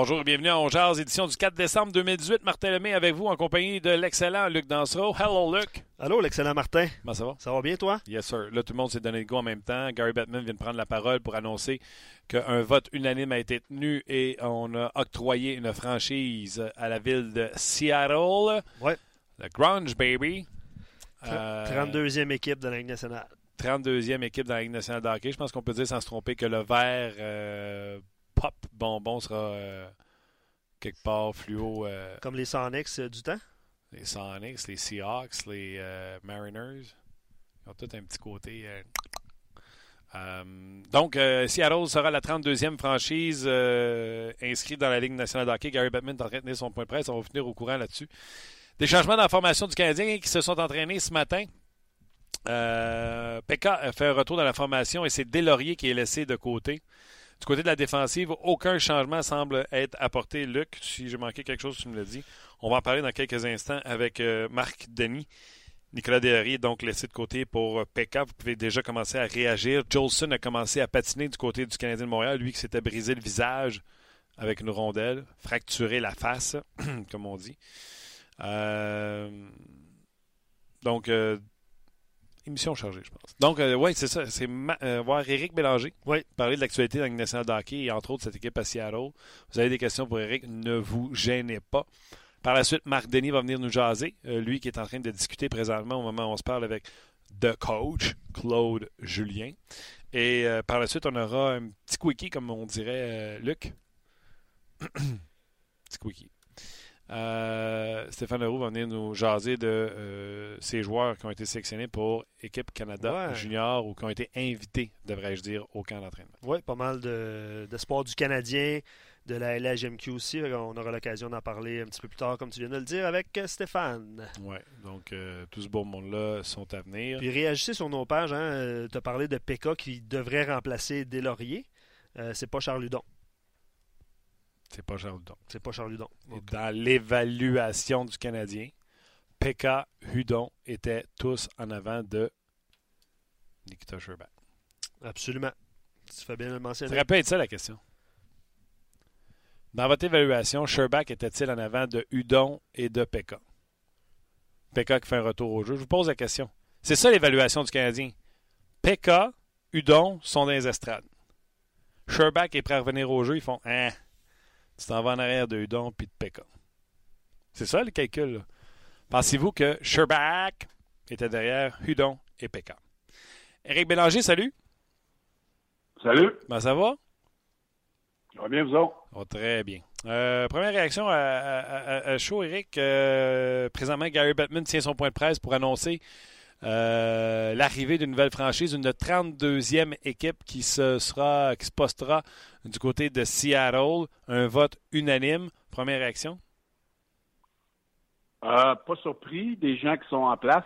Bonjour et bienvenue à On édition du 4 décembre 2018. Martin Lemay avec vous en compagnie de l'excellent Luc Dansereau. Hello, Luc. Allô, l'excellent Martin. Comment ça va? Ça va bien, toi? Yes, sir. Là, tout le monde s'est donné le go en même temps. Gary Batman vient de prendre la parole pour annoncer qu'un vote unanime a été tenu et on a octroyé une franchise à la ville de Seattle. Ouais. Le Grunge Baby. 32e équipe de la Ligue nationale. 32e équipe de la Ligue nationale de hockey. Je pense qu'on peut dire sans se tromper que le vert euh, pop bonbon sera euh, quelque part fluo. Euh, Comme les Sonics euh, du temps? Les Sonics, les Seahawks, les Mariners. Ils ont tous un petit côté. donc, Seattle sera la 32e franchise inscrite dans la Ligue nationale de hockey. Gary Batman est en train de tenir son point de presse. On va finir au courant là-dessus. Des changements dans la formation du Canadien qui se sont entraînés ce matin. Euh, Pekka a fait un retour dans la formation et c'est Delaurier qui est laissé de côté. Du côté de la défensive, aucun changement semble être apporté. Luc, si j'ai manqué quelque chose, tu me l'as dit. On va en parler dans quelques instants avec euh, Marc Denis. Nicolas Derry est donc laissé de côté pour euh, Pekka. Vous pouvez déjà commencer à réagir. Jolson a commencé à patiner du côté du Canadien de Montréal. Lui qui s'était brisé le visage avec une rondelle, fracturé la face, comme on dit. Euh, donc, Émission chargée, je pense. Donc, euh, oui, c'est ça. C'est euh, voir Éric Bélanger oui. parler de l'actualité dans le nationale de hockey et entre autres cette équipe à Seattle. Vous avez des questions pour Éric, ne vous gênez pas. Par la suite, Marc Denis va venir nous jaser. Euh, lui qui est en train de discuter présentement au moment où on se parle avec The Coach, Claude Julien. Et par la suite, on aura un petit quickie, comme on dirait, Luc. petit quickie. Euh, Stéphane Leroux va venir nous jaser de euh, ces joueurs qui ont été sélectionnés pour Équipe Canada Junior ou qui ont été invités, devrais-je dire, au camp d'entraînement. Oui, pas mal de, de du Canadien, de la LHMQ aussi. On aura l'occasion d'en parler un petit peu plus tard, comme tu viens de le dire, avec Stéphane. Oui, donc euh, tout ce beau monde-là sont à venir. Puis réagissez sur nos pages. Hein, tu as parlé de PK qui devrait remplacer Deslauriers. C'est pas Charles Ludon. C'est pas Charles Hudon. C'est pas Charles Hudon. Dans l'évaluation du Canadien, Pekka, Hudon étaient tous en avant de Nikita. Absolument. Tu fais bien le mentionner. Ça répète ça la question? Dans votre évaluation, Sherbak était-il en avant de Hudon et de Pekka? Pekka qui fait un retour au jeu. Je vous pose la question. C'est ça l'évaluation du Canadien. Pekka, Hudon sont dans les estrades. Sherbak est prêt à revenir au jeu. Ils font hein, tu t'en vas en arrière de Udon puis de Pekka. C'est ça le calcul. Pensez-vous que Sherbak était derrière Hudon et Pekka? Éric Bélanger, salut. Salut. Ben, ça va? Ça va bien, vous autres? Oh, très bien. Euh, première réaction à, à, chaud, Eric. Euh, présentement, Gary Batman tient son point de presse pour annoncer euh, l'arrivée d'une nouvelle franchise, une 32e équipe qui se sera, qui se postera du côté de Seattle. Un vote unanime. Première réaction? Euh, pas surpris des gens qui sont en place.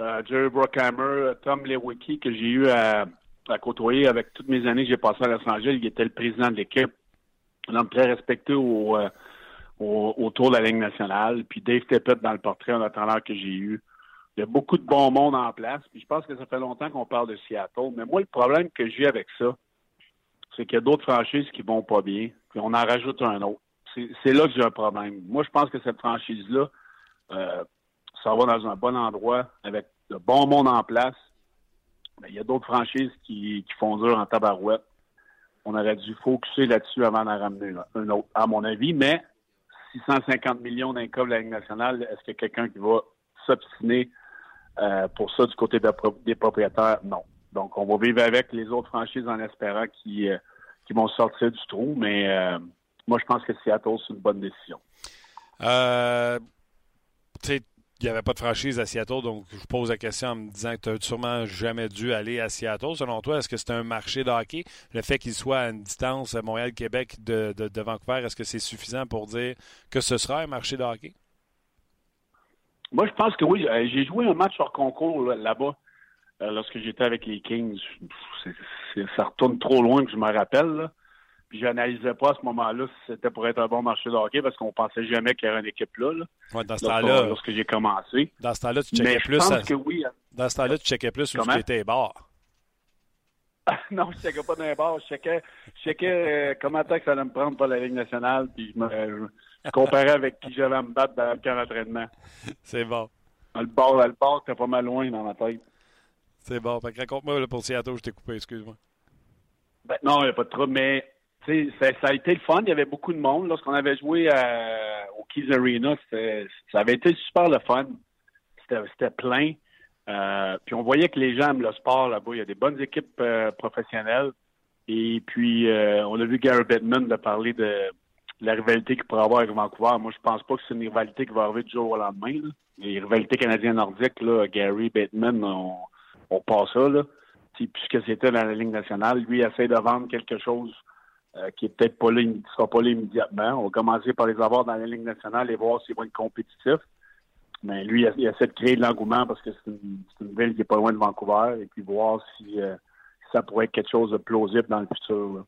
Euh, Jerry Brockhammer, Tom Lewicki, que j'ai eu à, côtoyer avec toutes mes années que j'ai passées à Los Angeles, il était le président de l'équipe. Un homme très respecté au, autour de la Ligue nationale. Puis Dave Tippett dans le portrait en attendant que j'ai eu. Il y a beaucoup de bon monde en place. Puis je pense que ça fait longtemps qu'on parle de Seattle. Mais moi, le problème que j'ai avec ça, c'est qu'il y a d'autres franchises qui vont pas bien. Puis on en rajoute un autre. C'est là que j'ai un problème. Moi, je pense que cette franchise-là, euh, ça va dans un bon endroit avec de bon monde en place. Mais il y a d'autres franchises qui, font dur en tabarouette. on aurait dû focuser là-dessus avant d'en ramener un autre, à mon avis. Mais 650 millions d'un cas de la Ligue nationale, est-ce qu'il y a quelqu'un qui va s'obstiner euh, pour ça du côté des propriétaires? Non. Donc, on va vivre avec les autres franchises en espérant qu'ils euh, vont sortir du trou, mais euh, moi, je pense que Seattle, c'est une bonne décision. Il n'y avait pas de franchise à Seattle, donc je pose la question en me disant que tu n'as sûrement jamais dû aller à Seattle. Selon toi, est-ce que c'est un marché de hockey? Le fait qu'il soit à une distance Montréal-Québec de, de, Vancouver, est-ce que c'est suffisant pour dire que ce sera un marché de hockey? Moi, je pense que oui. Euh, j'ai joué un match hors concours là-bas euh, lorsque j'étais avec les Kings. ça retourne trop loin que je me rappelle. Puis j'analysais pas à ce moment-là si c'était pour être un bon marché de hockey parce qu'on pensait jamais qu'il y aurait une équipe là. dans ce temps-là. Lorsque j'ai commencé. Dans ce temps-là, tu checkais plus. Je pense que oui. Hein. Dans ce temps-là, tu checkais plus où tu étais bar. non, je checkais pas dans les bars. Je checkais, je checkais euh, comment que ça allait me prendre pour la Ligue nationale. Puis je me comparais avec qui j'avais à me battre dans le camp d'entraînement. C'est bon. Le bar, le bar, c'était pas mal loin dans ma tête. C'est bon. raconte-moi pour Seattle, je t'ai coupé, excuse-moi. Ben, non, il n'y a pas de trouble, mais ça, ça, a été le fun. Il y avait beaucoup de monde. Lorsqu'on avait joué au Keys Arena, ça avait été super le fun. C'était plein. Euh, puis on voyait que les gens aiment le sport là-bas. Il y a des bonnes équipes euh, professionnelles. Et puis, euh, on a vu Gary Bettman de parler de, la rivalité qu'il pourrait avoir avec Vancouver. Moi, je pense pas que c'est une rivalité qui va arriver du jour au lendemain. Les rivalités canadiennes-nordiques, Gary Bettman, on, on passe ça. Là. Puisque c'était dans la Ligue nationale, lui essaie de vendre quelque chose euh, qui est peut-être pas là, qui sera pas là immédiatement. On va commencer par les avoir dans la Ligue nationale et voir s'ils vont être compétitifs. Mais lui, il essaie de créer de l'engouement parce que c'est une, ville qui est pas loin de Vancouver et puis voir si euh, ça pourrait être quelque chose de plausible dans le futur.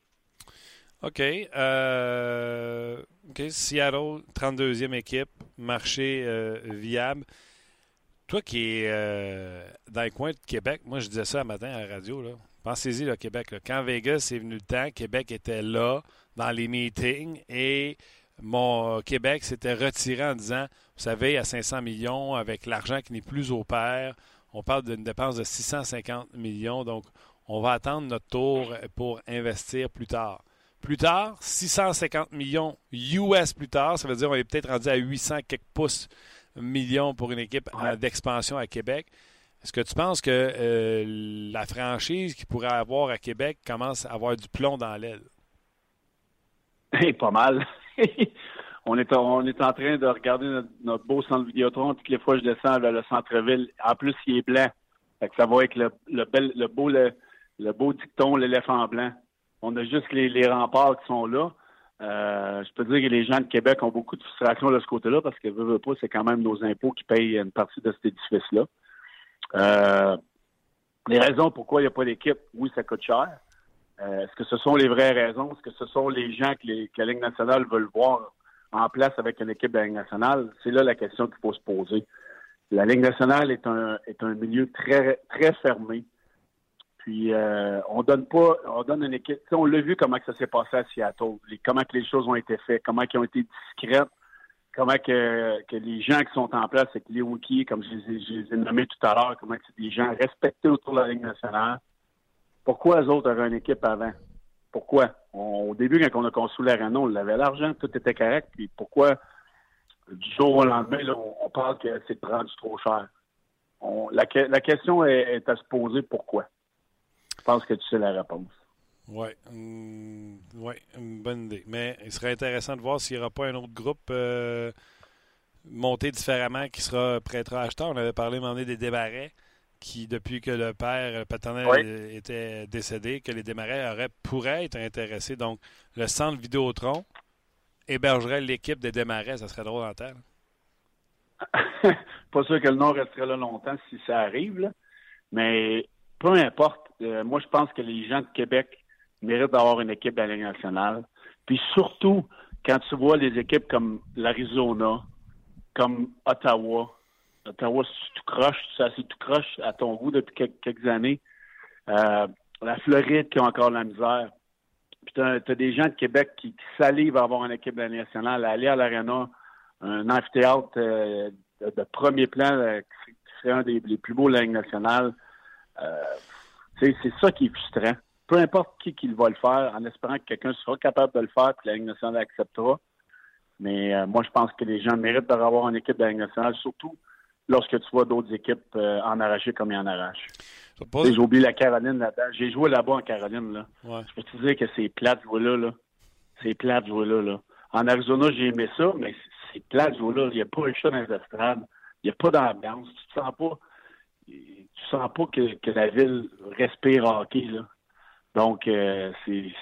OK. Euh, OK. Seattle, 32e équipe, marché viable. Toi qui es dans le coin de Québec, moi je disais ça un matin à la radio, là. Pensez-y, le Québec. Quand Vegas est venu le temps, Québec était là dans les meetings et mon Québec s'était retiré en disant, vous savez, à 500 millions, avec l'argent qui n'est plus au pair, on parle d'une dépense de 650 millions. Donc, on va attendre notre tour pour investir plus tard. Plus tard, 650 millions US plus tard, ça veut dire qu'on est peut-être rendu à 800 quelques pouces millions pour une équipe d'expansion à Québec. Est-ce que tu penses que euh, la franchise qu'il pourrait avoir à Québec commence à avoir du plomb dans l'aile? pas mal. on, est, on est en train de regarder notre, beau centre Vidéotron. Toutes les fois que je descends vers le centre-ville, en plus, il est blanc. ça va avec le, le, beau, le, beau dicton, l'éléphant blanc. On a juste les, remparts qui sont là. Euh, je peux dire que les gens de Québec ont beaucoup de frustration de ce côté-là parce que, veux, pas, c'est quand même nos impôts qui payent une partie de cet édifice-là. Euh, les raisons pourquoi il n'y a pas d'équipe, oui, ça coûte cher. Euh, est-ce que ce sont les vraies raisons? Est-ce que ce sont les gens que la Ligue nationale veulent voir en place avec une équipe de la Ligue nationale? C'est là la question qu'il faut se poser. La Ligue nationale est un, est un milieu très, très fermé. Puis euh, on donne pas, on donne une équipe. on l'a vu comment que ça s'est passé à Seattle, comment que les choses ont été faites, comment elles ont été discrètes comment que, que, les gens qui sont en place avec les wikis, comme je, les ai nommés tout à l'heure, comment c'est des gens respectés autour de la Ligue nationale. Pourquoi eux autres avaient une équipe avant? Pourquoi? au début, quand on a construit l'arena, on avait l'argent, tout était correct. Puis pourquoi, du jour au lendemain, on, parle que c'est rendu trop cher? la, question est à se poser pourquoi? Je pense que tu sais la réponse. Oui, mm, ouais, une bonne idée. Mais il serait intéressant de voir s'il n'y aura pas un autre groupe euh, monté différemment qui sera prêtre à acheter. On avait parlé à un moment donné des démarrais qui, depuis que le père paternel était décédé, que les démarrais auraient, pourraient être intéressés. Donc, le centre Vidéotron hébergerait l'équipe des démarrais. Ça serait drôle en terre. pas sûr que le nom resterait là longtemps si ça arrive, mais peu importe. Euh, moi, je pense que les gens de Québec mérite d'avoir une équipe de la Ligue nationale. Puis surtout, quand tu vois les équipes comme l'Arizona, comme Ottawa, Ottawa, si tu croches, c'est assez tout croche à ton goût depuis quelques, années. Euh, la Floride qui a encore la misère. Puis tu as, des gens de Québec qui, salivent à avoir une équipe de la Ligue nationale, aller à l'Arena, un amphithéâtre euh, de, premier plan qui serait un des, plus beaux de la Ligue nationale. C'est ça qui est frustrant. peu importe qui, qui va le faire, en espérant que quelqu'un sera capable de le faire, que la Ligue nationale l'acceptera. Mais euh, moi, je pense que les gens méritent d'avoir une équipe de la Ligue nationale, surtout lorsque tu vois d'autres équipes euh, en arracher comme ils en arrachent. J'ai oublié la Caroline là-dedans. J'ai joué là-bas en Caroline. Là. Je peux te dire que c'est plat de jouer là. là. C'est plat de jouer là, là. En Arizona, j'ai aimé ça, mais c'est plat de jouer là. Il n'y a pas un chat dans les estrades. Il n'y a pas d'ambiance. Tu te sens pas. Tu sens pas que, la ville respire hockey. Là. Donc, euh, c'est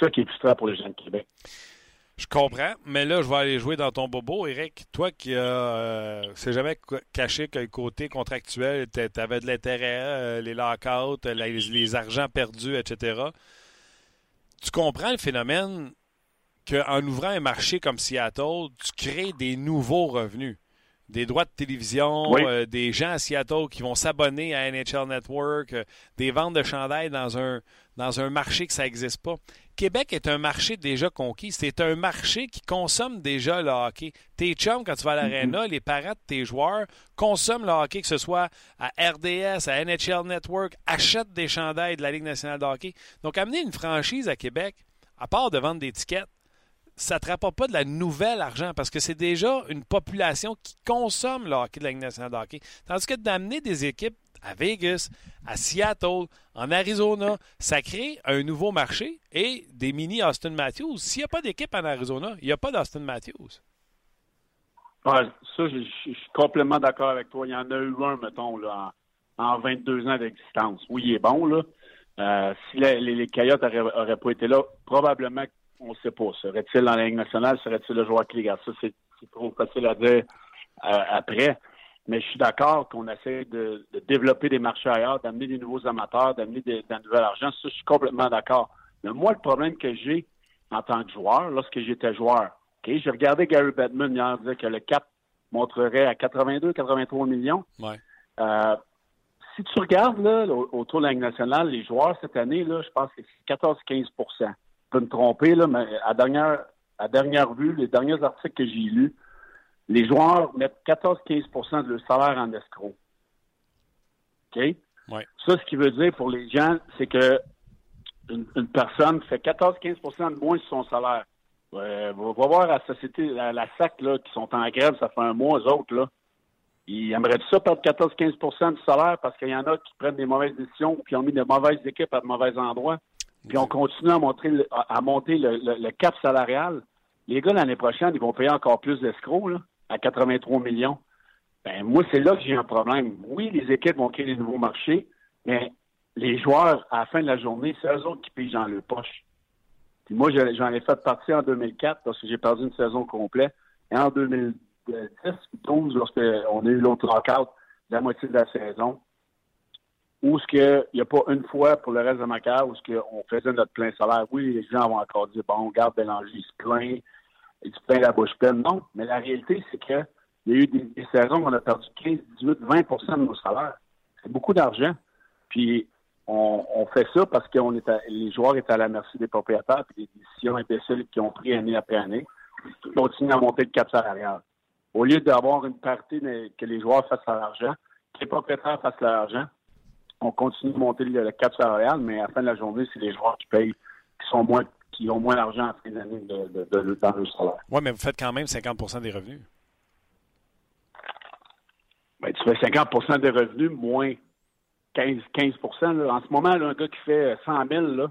ça qui est frustrant pour les gens de Québec. Je comprends, mais là, je vais aller jouer dans ton bobo. Eric, toi qui euh, c'est jamais caché que le côté contractuel, tu avais de l'intérêt, euh, les lockouts, les, les, argents perdus, etc. Tu comprends le phénomène qu'en ouvrant un marché comme Seattle, tu crées des nouveaux revenus des droits de télévision, euh, des gens à Seattle qui vont s'abonner à NHL Network, euh, des ventes de chandails dans un, dans un marché que ça n'existe pas. Québec est un marché déjà conquis. C'est un marché qui consomme déjà le hockey. Tes chums, quand tu vas à l'aréna, les parents de tes joueurs consomment le hockey, que ce soit à RDS, à NHL Network, achètent des chandails de la Ligue nationale de hockey. Donc, amener une franchise à Québec, à part de vendre des tickets, ça ne rapporte pas de la nouvelle argent parce que c'est déjà une population qui consomme le hockey de la Ligue nationale de hockey. Tandis que d'amener des équipes à Vegas, à Seattle, en Arizona, ça crée un nouveau marché et des mini Austin Matthews. S'il n'y a pas d'équipe en Arizona, il n'y a pas d'Austin Matthews. ça, je, suis complètement d'accord avec toi. Il y en a eu un, mettons, en, 22 ans d'existence. Oui, il est bon, là. Euh, si les, Coyotes n'auraient pas été là, probablement on ne sait pas. Serait-il dans la Ligue nationale? Serait-il le joueur qui les garde? Ça, c'est trop facile à dire euh, après. Mais je suis d'accord qu'on essaie de, développer des marchés ailleurs, d'amener des nouveaux amateurs, d'amener de, la nouvel argent. Ça, je suis complètement d'accord. Mais moi, le problème que j'ai en tant que joueur, lorsque j'étais joueur, OK, j'ai regardé Gary Bettman hier dire que le cap montrerait à 82, 83 millions. Euh, si tu regardes là, autour de la Ligue nationale, les joueurs cette année, là, je pense que c'est 14-15 peux me tromper, là, mais à dernière, à dernière vue, les derniers articles que j'ai lus, les joueurs mettent 14-15% de leur salaire en escroc. OK? Ça, ce qui veut dire pour les gens, c'est que une, personne fait 14-15% de moins sur son salaire. va, voir à la société, la SAC, là, qui sont en grève, ça fait un mois, eux autres, là. Ils aimeraient ça perdre 14-15% du salaire parce qu'il y en a qui prennent des mauvaises décisions qui ont mis de mauvaises équipes à de mauvais endroits puis on continue à, monter à monter le, cap salarial, les gars, l'année prochaine, ils vont payer encore plus d'escrocs, à 83 millions. Ben, moi, c'est là que j'ai un problème. Oui, les équipes vont créer des nouveaux marchés, mais les joueurs, à la fin de la journée, c'est eux autres qui payent dans leur poche. Puis moi, j'en ai fait partie en 2004 parce que j'ai perdu une saison complète. Et en 2010, 2012, lorsqu'on a eu l'autre lockout, la moitié de la saison, où ce qu'il n'y a pas une fois pour le reste de ma carrière où ce qu'on faisait notre plein salaire. Oui, les gens vont encore dire bon, garde Bélanger, il se plaint, il se plaint la bouche pleine. Non, mais la réalité, c'est que il y a eu des, saisons où on a perdu 15, 18, 20% de nos salaires. C'est beaucoup d'argent. Puis on, fait ça parce que est les joueurs étaient à la merci des propriétaires et des décisions imbéciles qu'ils ont pris année après année. Ils continuent à monter le cap salarial. Au lieu d'avoir une partie que les joueurs fassent leur argent, que les propriétaires fassent leur argent, on continue de monter le, cap salarial, mais à la fin de la journée, c'est les joueurs qui payent, qui sont moins qui ont moins d'argent à fin d'année de, de, de, dans le salaire. Oui, mais vous faites quand même 50% des revenus. Ben, tu fais 50% des revenus moins 15, 15 En ce moment, là, un gars qui fait 100 000, là,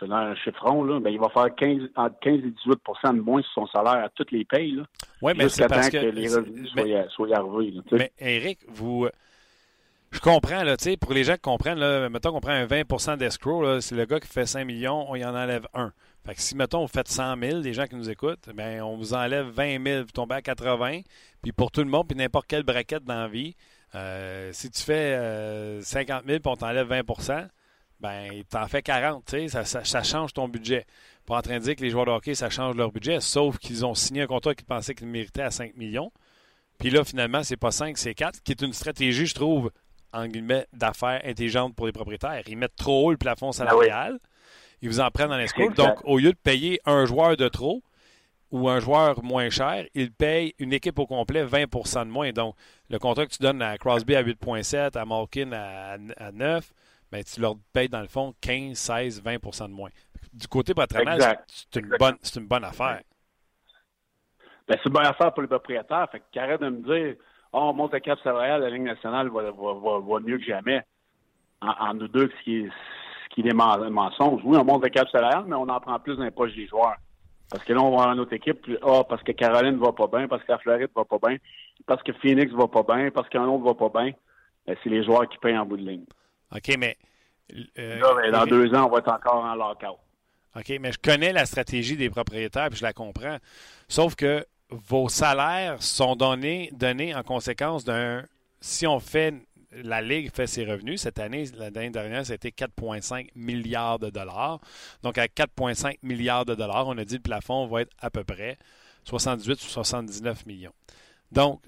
c'est un chiffron, là, ben, il va faire 15, entre 15 et 18% de moins sur son salaire à toutes les payes. Oui, mais c'est parce que, les revenus soient, arrivés. mais Eric, vous je comprends, là, pour les gens qui comprennent, mettons qu'on prend un 20% d'escrow, c'est le gars qui fait 5 millions, on y en enlève un. Fait que si, mettons, vous faites 100 000, les gens qui nous écoutent, ben, on vous enlève 20 000, vous tombez à 80 Puis pour tout le monde, puis n'importe quelle braquette dans la vie, euh, si tu fais 50 000 puis on t'enlève 20% ben, t'en fais 40, tu sais, ça, ça, change ton budget. Pas en train de dire que les joueurs de hockey, ça change leur budget, sauf qu'ils ont signé un contrat qu'ils pensaient qu'ils méritaient à 5 millions. Puis là, finalement, c'est pas 5, c'est 4, qui est une stratégie, je trouve, en guillemets, d'affaires intelligentes pour les propriétaires. Ils mettent trop haut le plafond salarial. Ah ils vous en prennent dans les Donc, au lieu de payer un joueur de trop ou un joueur moins cher, ils payent une équipe au complet 20% de moins. Donc, le contrat que tu donnes à Crosby à 8,7, à Malkin à, 9, ben, tu leur payes dans le fond 15, 16, 20% de moins. Du côté patronal, c'est une bonne, une bonne affaire. Ben, c'est une bonne affaire pour les propriétaires. Fait qu'arrête de me dire, oh, on monte le cap salarial, la Ligue nationale va, va, va, mieux que jamais. En, nous deux, ce qui est, ce qui est des mensonges. Oui, on monte le cap salarial, mais on en prend plus dans les poches des joueurs. Parce que là, on va avoir une autre équipe, ah, parce que Caroline va pas bien, parce que la Floride va pas bien, parce que Phoenix va pas bien, parce qu'un autre va pas bien. Ben, c'est les joueurs qui payent en bout de ligne. OK, mais. Euh, ben, dans deux ans, on va être encore en lockout. OK, mais je connais la stratégie des propriétaires, puis je la comprends. Sauf que vos salaires sont donnés, en conséquence d'un. Si on fait. La Ligue fait ses revenus. Cette année, l'année dernière, c'était 4,5 milliards de dollars. Donc, à 4,5 milliards de dollars, on a dit le plafond va être à peu près 78 ou 79 millions. Donc,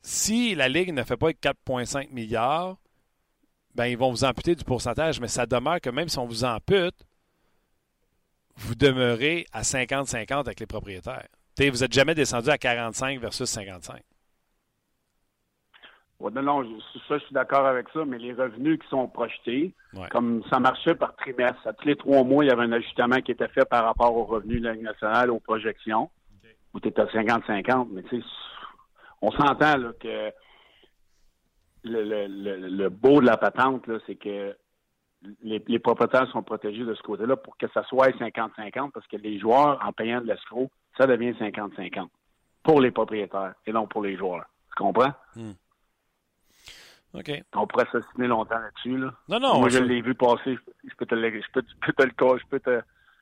si la Ligue ne fait pas 4,5 milliards, ben, ils vont vous amputer du pourcentage, mais ça demeure que même si on vous ampute, vous demeurez à 50-50 avec les propriétaires vous n'êtes jamais descendu à 45 versus 55. non, non, ça, je suis d'accord avec ça, mais les revenus qui sont projetés, comme ça marchait par trimestre, à tous les trois mois, il y avait un ajustement qui était fait par rapport aux revenus de la nationale, aux projections, où tu étais à 50-50, mais tu sais, on s'entend que le, beau de la patente, c'est que les, propriétaires sont protégés de ce côté-là pour que ça soit 50-50, parce que les joueurs, en payant de l'escroc, ça devient 50-50 pour les propriétaires et non pour les joueurs. Tu comprends? Hmm. OK. On pourrait s'assiner longtemps là-dessus. Là. Non, non. Moi, je l'ai vu passer. Je peux te le, je peux, te le je peux te,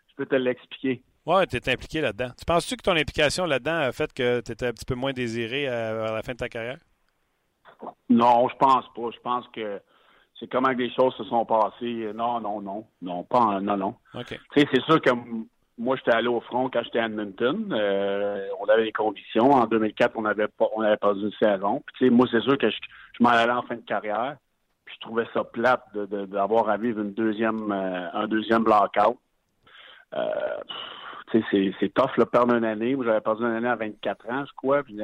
je peux te l'expliquer. Ouais, tu es impliqué là-dedans. Tu penses-tu que ton implication là-dedans a fait que tu étais un petit peu moins désiré à, la fin de ta carrière? Non, je pense pas. Je pense que c'est comment les choses se sont passées. Non, non, non. Non, pas non, non. OK. Tu sais, c'est sûr que moi, j'étais allé au front quand j'étais à Edmonton. Euh, on avait des conditions. En 2004, on avait pas, on avait pas une saison. Puis, moi, c'est sûr que je, m'en allais en fin de carrière. Puis, je trouvais ça plate d'avoir à vivre une deuxième, euh, un deuxième blackout. Euh, c'est, tough, là, perdre une année. J'avais perdu une année à 24 ans, je crois. Puis,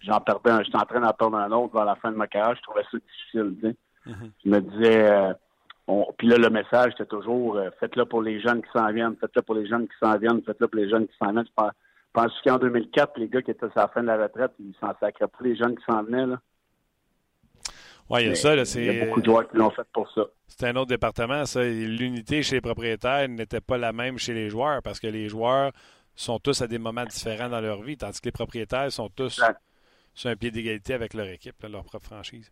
j'en perdais un. J'étais en train d'en perdre un autre vers la fin de ma carrière. Je trouvais ça difficile, mm-hmm. Je me disais, euh, puis là, le message, c'était toujours euh, faites-le pour les jeunes qui s'en viennent, faites-le pour les jeunes qui s'en viennent, faites-le pour les jeunes qui s'en viennent. Je pense qu'en 2004, les gars qui étaient à la fin de la retraite, ils s'en sacraient pour les jeunes qui s'en venaient. Là. Oui, il y a ça. Il y a beaucoup de joueurs qui l'ont fait pour ça. C'est un autre département, ça. L'unité chez les propriétaires n'était pas la même chez les joueurs parce que les joueurs sont tous à des moments différents dans leur vie, tandis que les propriétaires sont tous sur un pied d'égalité avec leur équipe, leur propre franchise.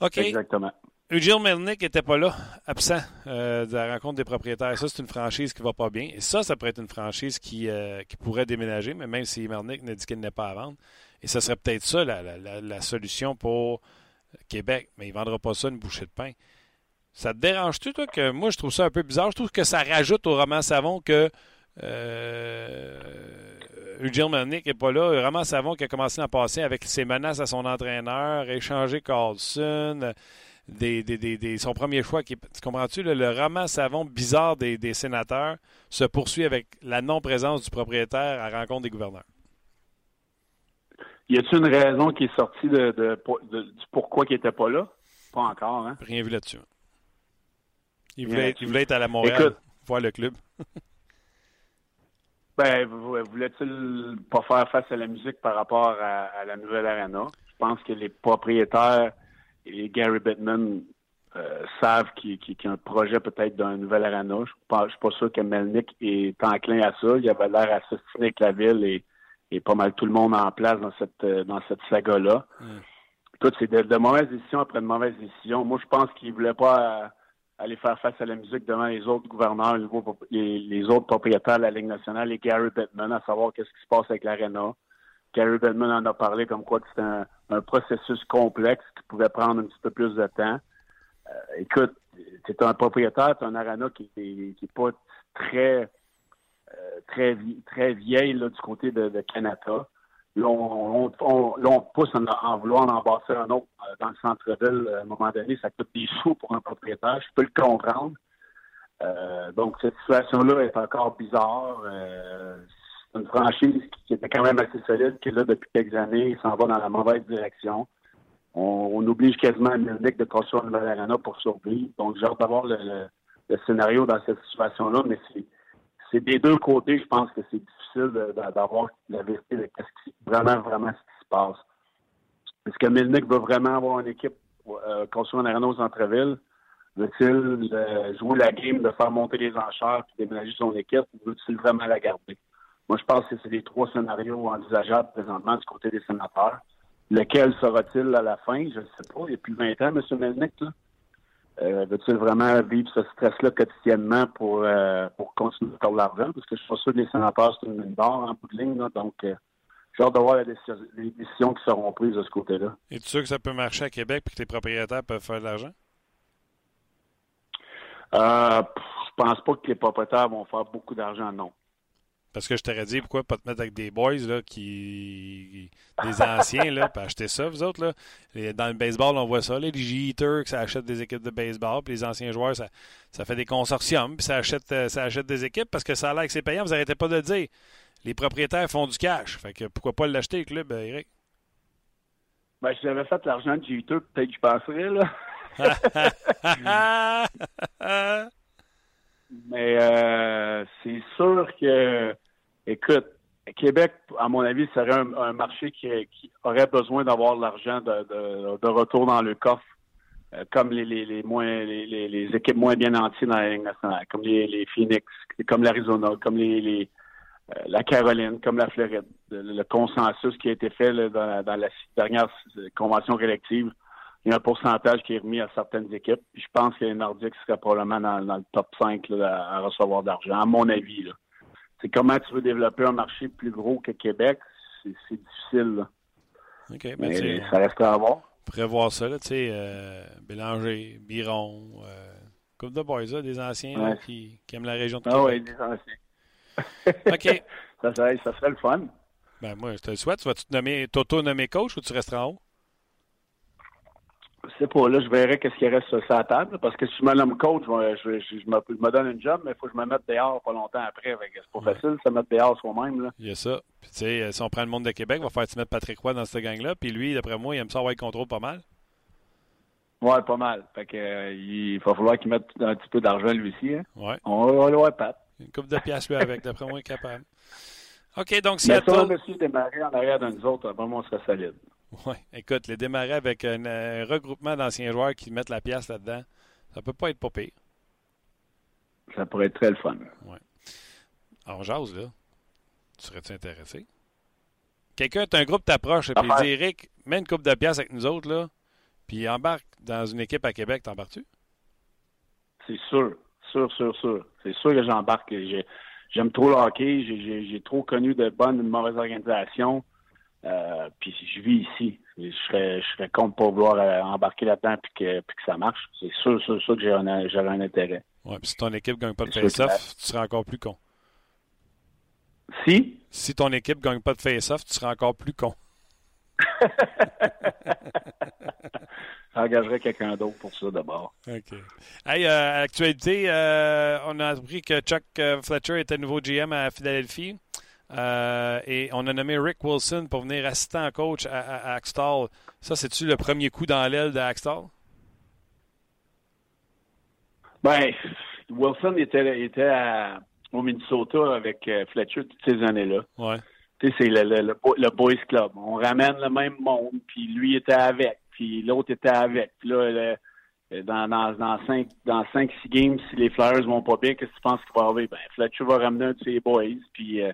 OK. Exactement. Eugene Melnick n'était pas là, absent euh, de la rencontre des propriétaires. Ça, c'est une franchise qui va pas bien. Et ça, ça pourrait être une franchise qui, euh, pourrait déménager, mais même si Melnick n'a dit qu'il n'est pas à vendre. Et ce serait peut-être ça la, solution pour Québec. Mais il ne vendra pas ça une bouchée de pain. Ça te dérange-tu, toi, que moi, je trouve ça un peu bizarre? Je trouve que ça rajoute au roman Savon que euh, Eugene Melnick n'est pas là. Roman Savon qui a commencé à passer avec ses menaces à son entraîneur, échanger Carlson des, son premier choix. Qui, tu comprends-tu? Le, le, roman savon bizarre des, sénateurs se poursuit avec la non-présence du propriétaire à rencontre des gouverneurs. Y a-t-il une raison qui est sortie de, du pourquoi il n'était pas là? Pas encore, hein? Rien vu là-dessus. Il voulait, il voulait être à la Montréal, voir le club. ben, voulait-il pas faire face à la musique par rapport à, à la nouvelle arena? Je pense que les propriétaires et Gary Bettman euh, savent qu'il y a un projet peut-être d'un nouvel arena. Je ne suis pas sûr que Melnick est enclin à ça. Il avait l'air à avec la ville et, et, pas mal tout le monde en place dans cette euh, dans cette saga-là. Écoute, c'est de, mauvaises décisions après de mauvaises décisions. Moi, je pense qu'il voulait pas euh, aller faire face à la musique devant les autres gouverneurs, les, autres propriétaires de la Ligue nationale et Gary Bettman, à savoir qu'est-ce qui se passe avec l'arena. Gary Bettman en a parlé comme quoi que c'était un, processus complexe qui pouvait prendre un petit peu plus de temps. Euh, écoute, c'est un propriétaire, c'est un arena qui n'est pas très euh, très très vieille là, du côté de, Canada. Là, on, pousse en, vouloir en bâtir un autre euh, dans le centre-ville. À un moment donné, ça coûte des sous pour un propriétaire. Je peux le comprendre. donc, cette situation-là est encore bizarre une franchise qui était quand même assez solide, qui là, depuis quelques années, s'en va dans la mauvaise direction. on, oblige quasiment Melnick de construire une nouvelle arena pour survivre. Donc, j'ai hâte d'avoir le, scénario dans cette situation-là, mais c'est des deux côtés, je pense que c'est difficile d'avoir la vérité de ce qui, vraiment, vraiment ce qui se passe. Est-ce que Melnick veut vraiment avoir une équipe euh, construire une arena aux centre-ville? Veut-il euh, jouer la game de faire monter les enchères et déménager son équipe ou veut-il vraiment la garder? Moi, je pense que c'est les trois scénarios envisageables présentement du côté des sénateurs. Lequel sera-t-il à la fin? Je ne sais pas. Il y a plus de 20 ans, M. Melnick. Euh, Veut-il vraiment vivre ce stress-là quotidiennement pour, euh, pour continuer à faire de l'argent? Parce que je suis pas sûr que les sénateurs, c'est une barre en bout de ligne. donc, euh, j'ai hâte de voir les décisions qui seront prises de ce côté-là. Es-tu sûr que ça peut marcher à Québec et que les propriétaires peuvent faire de l'argent? Euh, je pense pas que les propriétaires vont faire beaucoup d'argent, non. Parce que je t'aurais dit, pourquoi pas te mettre avec des boys, là, qui. des anciens, là, puis acheter ça, vous autres, là. dans le baseball, on voit ça, les G-Eaters, que ça achète des équipes de baseball, puis les anciens joueurs, ça, ça fait des consortiums, puis ça achète, euh, ça achète des équipes parce que ça a l'air que c'est payant. Vous n'arrêtez pas de le dire. Les propriétaires font du cash. Fait que pourquoi pas l'acheter, le club, Eric? Ben, si j'avais fait l'argent de G-Eater, peut-être que je passerais, là. Mais euh, c'est sûr que, écoute, Québec, à mon avis, serait un, marché qui, aurait besoin d'avoir de l'argent de, retour dans le coffre, euh, comme les, moins les, équipes moins bien entières dans la Ligue nationale, comme les, Phoenix, comme l'Arizona, comme les, euh, la Caroline, comme la Floride. Le, consensus qui a été fait dans, dans, la dernière convention collective il y a un pourcentage qui est remis à certaines équipes. je pense que les Nordiques seraient probablement dans, le top 5 à, recevoir d'argent, à mon avis. C'est comment tu veux développer un marché plus gros que Québec, c'est difficile. OK, ben, mais, ça reste à voir. Prévoir ça, tu sais, euh, Bélanger, Biron, euh, Coupe de Boys, des anciens qui, aiment la région de ah Québec. Ah oui, des anciens. OK. ça, serait, ça serait le fun. Ben moi, je te le souhaite. Tu vas-tu te nommer, t'auto-nommer coach ou tu resteras en haut? Je sais pas, là, je verrai qu'est-ce qui reste sur sa table. Parce que si je me nomme coach, je, je, me, donne un job, mais il faut que je me mette dehors pas longtemps après. C'est pas facile de se mettre dehors soi-même. Il y a ça. Puis, tu sais, si on prend le monde de Québec, on va faire tu mettre Patrick Roy dans cette gang-là? Puis lui, d'après moi, il aime ça avoir le contrôle pas mal. Ouais, pas mal. Fait que, euh, il va falloir qu'il mette un petit peu d'argent lui aussi. Hein. Ouais. On va le voir, Pat. Une coupe de pièces lui avec, d'après moi, il est capable. OK, donc si. Mais si on démarrer en arrière d'un autres, vraiment, on serait solide. Oui, écoute, les démarrer avec un, regroupement d'anciens joueurs qui mettent la pièce là-dedans, ça peut pas être pas pire. Ça pourrait être très le fun. Oui. Alors, jase, là. Tu serais-tu intéressé? Quelqu'un, tu un groupe t'approche et puis dit Eric, mets une coupe de pièces avec nous autres, là, puis embarque dans une équipe à Québec, t'embarques-tu? C'est sûr, sûr, sûr, sûr. C'est sûr que j'embarque. J'aime trop le hockey, j'ai trop connu de bonnes et de mauvaises organisations. Euh, puis si je vis ici, je serais, je serais contre pour vouloir euh, embarquer là-dedans puis que, puis que ça marche. C'est sûr, sûr, sûr que j'aurais un, intérêt. Ouais, puis si ton équipe gagne pas de face-off, tu seras encore plus con. Si? Si ton équipe gagne pas de face-off, tu seras encore plus con. J'engagerais quelqu'un d'autre pour ça d'abord. OK. Hey, euh, actualité, euh, on a appris que Chuck Fletcher était nouveau GM à Philadelphie. Euh, et on a nommé Rick Wilson pour venir assistant coach à, Axtall. Ça, c'est-tu le premier coup dans l'aile d'Axtall? Ben, Wilson était, était au Minnesota avec euh, Fletcher toutes ces années-là. Ouais. Tu sais, c'est le, le, Boys Club. On ramène le même monde, puis lui était avec, puis l'autre était avec. Puis là, dans, dans, dans, cinq, dans cinq, six games, si les Flyers vont pas bien, qu'est-ce que tu penses qu'il va arriver? Ben, Fletcher va ramener un de ses boys, puis... Euh,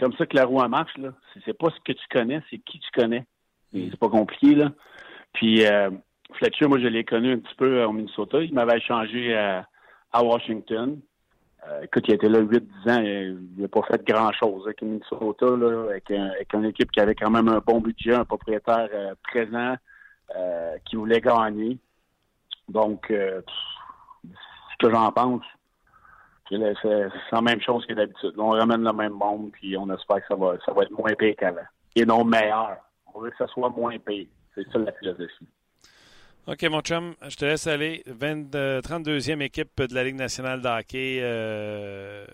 comme ça que la roue marche, là. C'est pas ce que tu connais, c'est qui tu connais. C'est pas compliqué, là. Puis euh, Fletcher, moi, je l'ai connu un petit peu au Minnesota. Il m'avait échangé à, Washington. Euh, écoute, il était là 8-10 ans. Il n'a pas fait grand-chose avec Minnesota, là, avec, une équipe qui avait quand même un bon budget, un propriétaire euh, présent qui voulait gagner. Donc, ce que j'en pense, c'est la même chose que d'habitude. On ramène le même monde, puis on espère que ça va, ça va être moins pire qu'avant. Et non meilleur. On veut que ça soit moins pire. C'est ça la philosophie. OK, mon chum, je te laisse aller. 32e équipe de la Ligue nationale de hockey euh,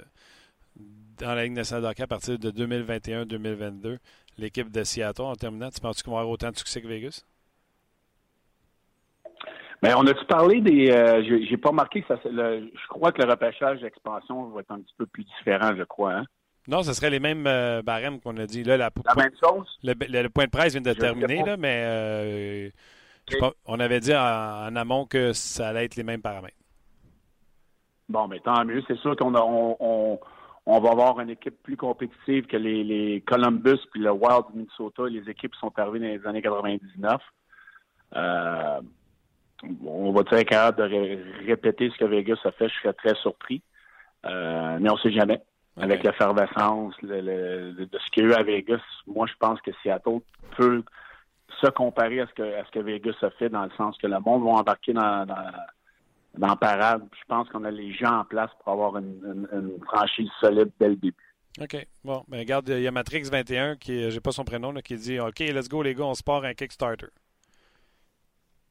dans la Ligue nationale de hockey à partir de 2021-2022. L'équipe de Seattle, en terminant, tu penses qu'on va avoir autant de succès que Vegas? Mais on a-tu parlé des. Euh, j'ai pas marqué que ça. je crois que le repêchage d'expansion va être un petit peu plus différent, je crois. Hein? Non, ce serait les mêmes euh, barèmes qu'on a dit. Là, la, même chose? Le, point de presse vient de terminer, là, mais euh, on avait dit en, amont que ça allait être les mêmes paramètres. Bon, mais tant mieux. C'est sûr qu'on on, on, va avoir une équipe plus compétitive que les, Columbus puis le Wild Minnesota. Les équipes sont arrivées dans les années 99. Euh, on va être capable de répéter ce que Vegas a fait. Je serais très surpris. Euh, mais on ne sait jamais. Avec l'effervescence de ce qu'il y a eu à Vegas, moi, je pense que Seattle peut se comparer à ce que, à ce que Vegas a fait dans le sens que le monde va embarquer dans, dans, dans parade. Je pense qu'on a les gens en place pour avoir une, franchise solide dès le début. OK. Bon, mais regarde, il y a Matrix21 qui, j'ai pas son prénom, qui dit OK, let's go les gars, on se part un Kickstarter.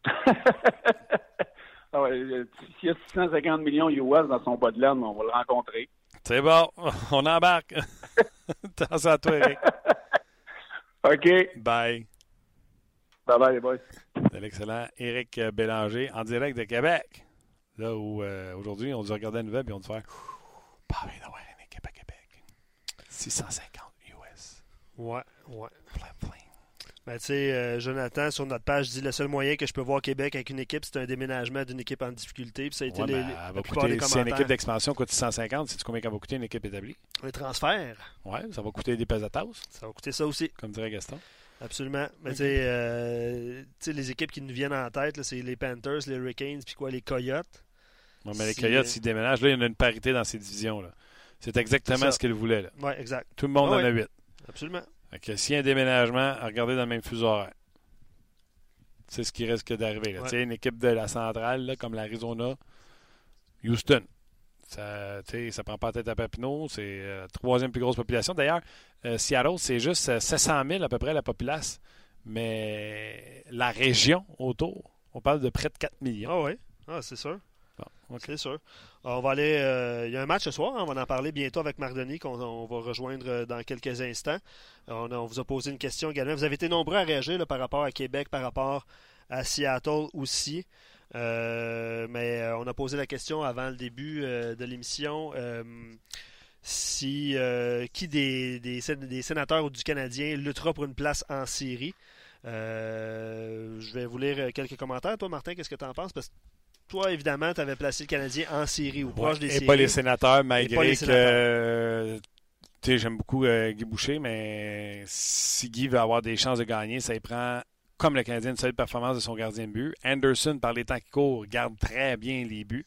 ah ouais, S'il y a 650 millions US dans son bas de laine, on va le rencontrer. C'est bon, on embarque. Attention à toi, Eric. OK. Bye. Bye bye, les boys. C'est l'excellent Éric Bélanger en direct de Québec. Là où euh, aujourd'hui, on nous regardait la nouvelle et on dit faire Pas bien d'avoir une équipe à Québec. 650 US. Ouais, ouais. Ben, tu sais, euh, Jonathan, sur notre page, dit le seul moyen que je peux voir Québec avec une équipe, c'est un déménagement d'une équipe en difficulté. Puis ça a été les, ben, Si une équipe d'expansion coûte 650, sais-tu combien ça va coûter une équipe établie? Les transferts. Oui, ça va coûter des pesatas. Ça va coûter ça aussi. Comme dirait Gaston. Absolument. Mais euh, tu sais, les équipes qui nous viennent en tête, c'est les Panthers, les Hurricanes, puis quoi, les Coyotes. Oui, mais les Coyotes, s'ils déménagent, là, il y a une parité dans ces divisions-là. C'est exactement ce qu'ils voulaient. Oui, exact. Tout le monde en a huit. Absolument. S'il y a un déménagement, regardez dans le même fuseau horaire. C'est ce qui risque d'arriver. Une équipe de la centrale, là, comme l'Arizona, Houston. Ça ne prend pas la tête à Papineau. C'est la euh, troisième plus grosse population. D'ailleurs, euh, Seattle, c'est juste 700 euh, 000 à peu près la population. Mais la région autour, on parle de près de 4 millions. Ah oui, ah, c'est sûr. C'est sûr. On va aller. il y a un match ce soir. Hein, on va en parler bientôt avec Mardoni, qu'on va rejoindre dans quelques instants. On, vous a posé une question également. Vous avez été nombreux à réagir par rapport à Québec, par rapport à Seattle aussi. Euh, mais euh, on a posé la question avant le début euh, de l'émission si qui des, sénateurs ou du Canadien luttera pour une place en série. je vais vous lire quelques commentaires. Toi, Martin, qu'est-ce que tu en penses? Toi, évidemment, tu avais placé le Canadien en série ou proche des et séries. Et pas les sénateurs, malgré que j'aime beaucoup Guy Boucher, mais si Guy veut avoir des chances de gagner, ça y prend comme le Canadien, une solide performance de son gardien de but. Anderson, par les temps qui courent, garde très bien les buts.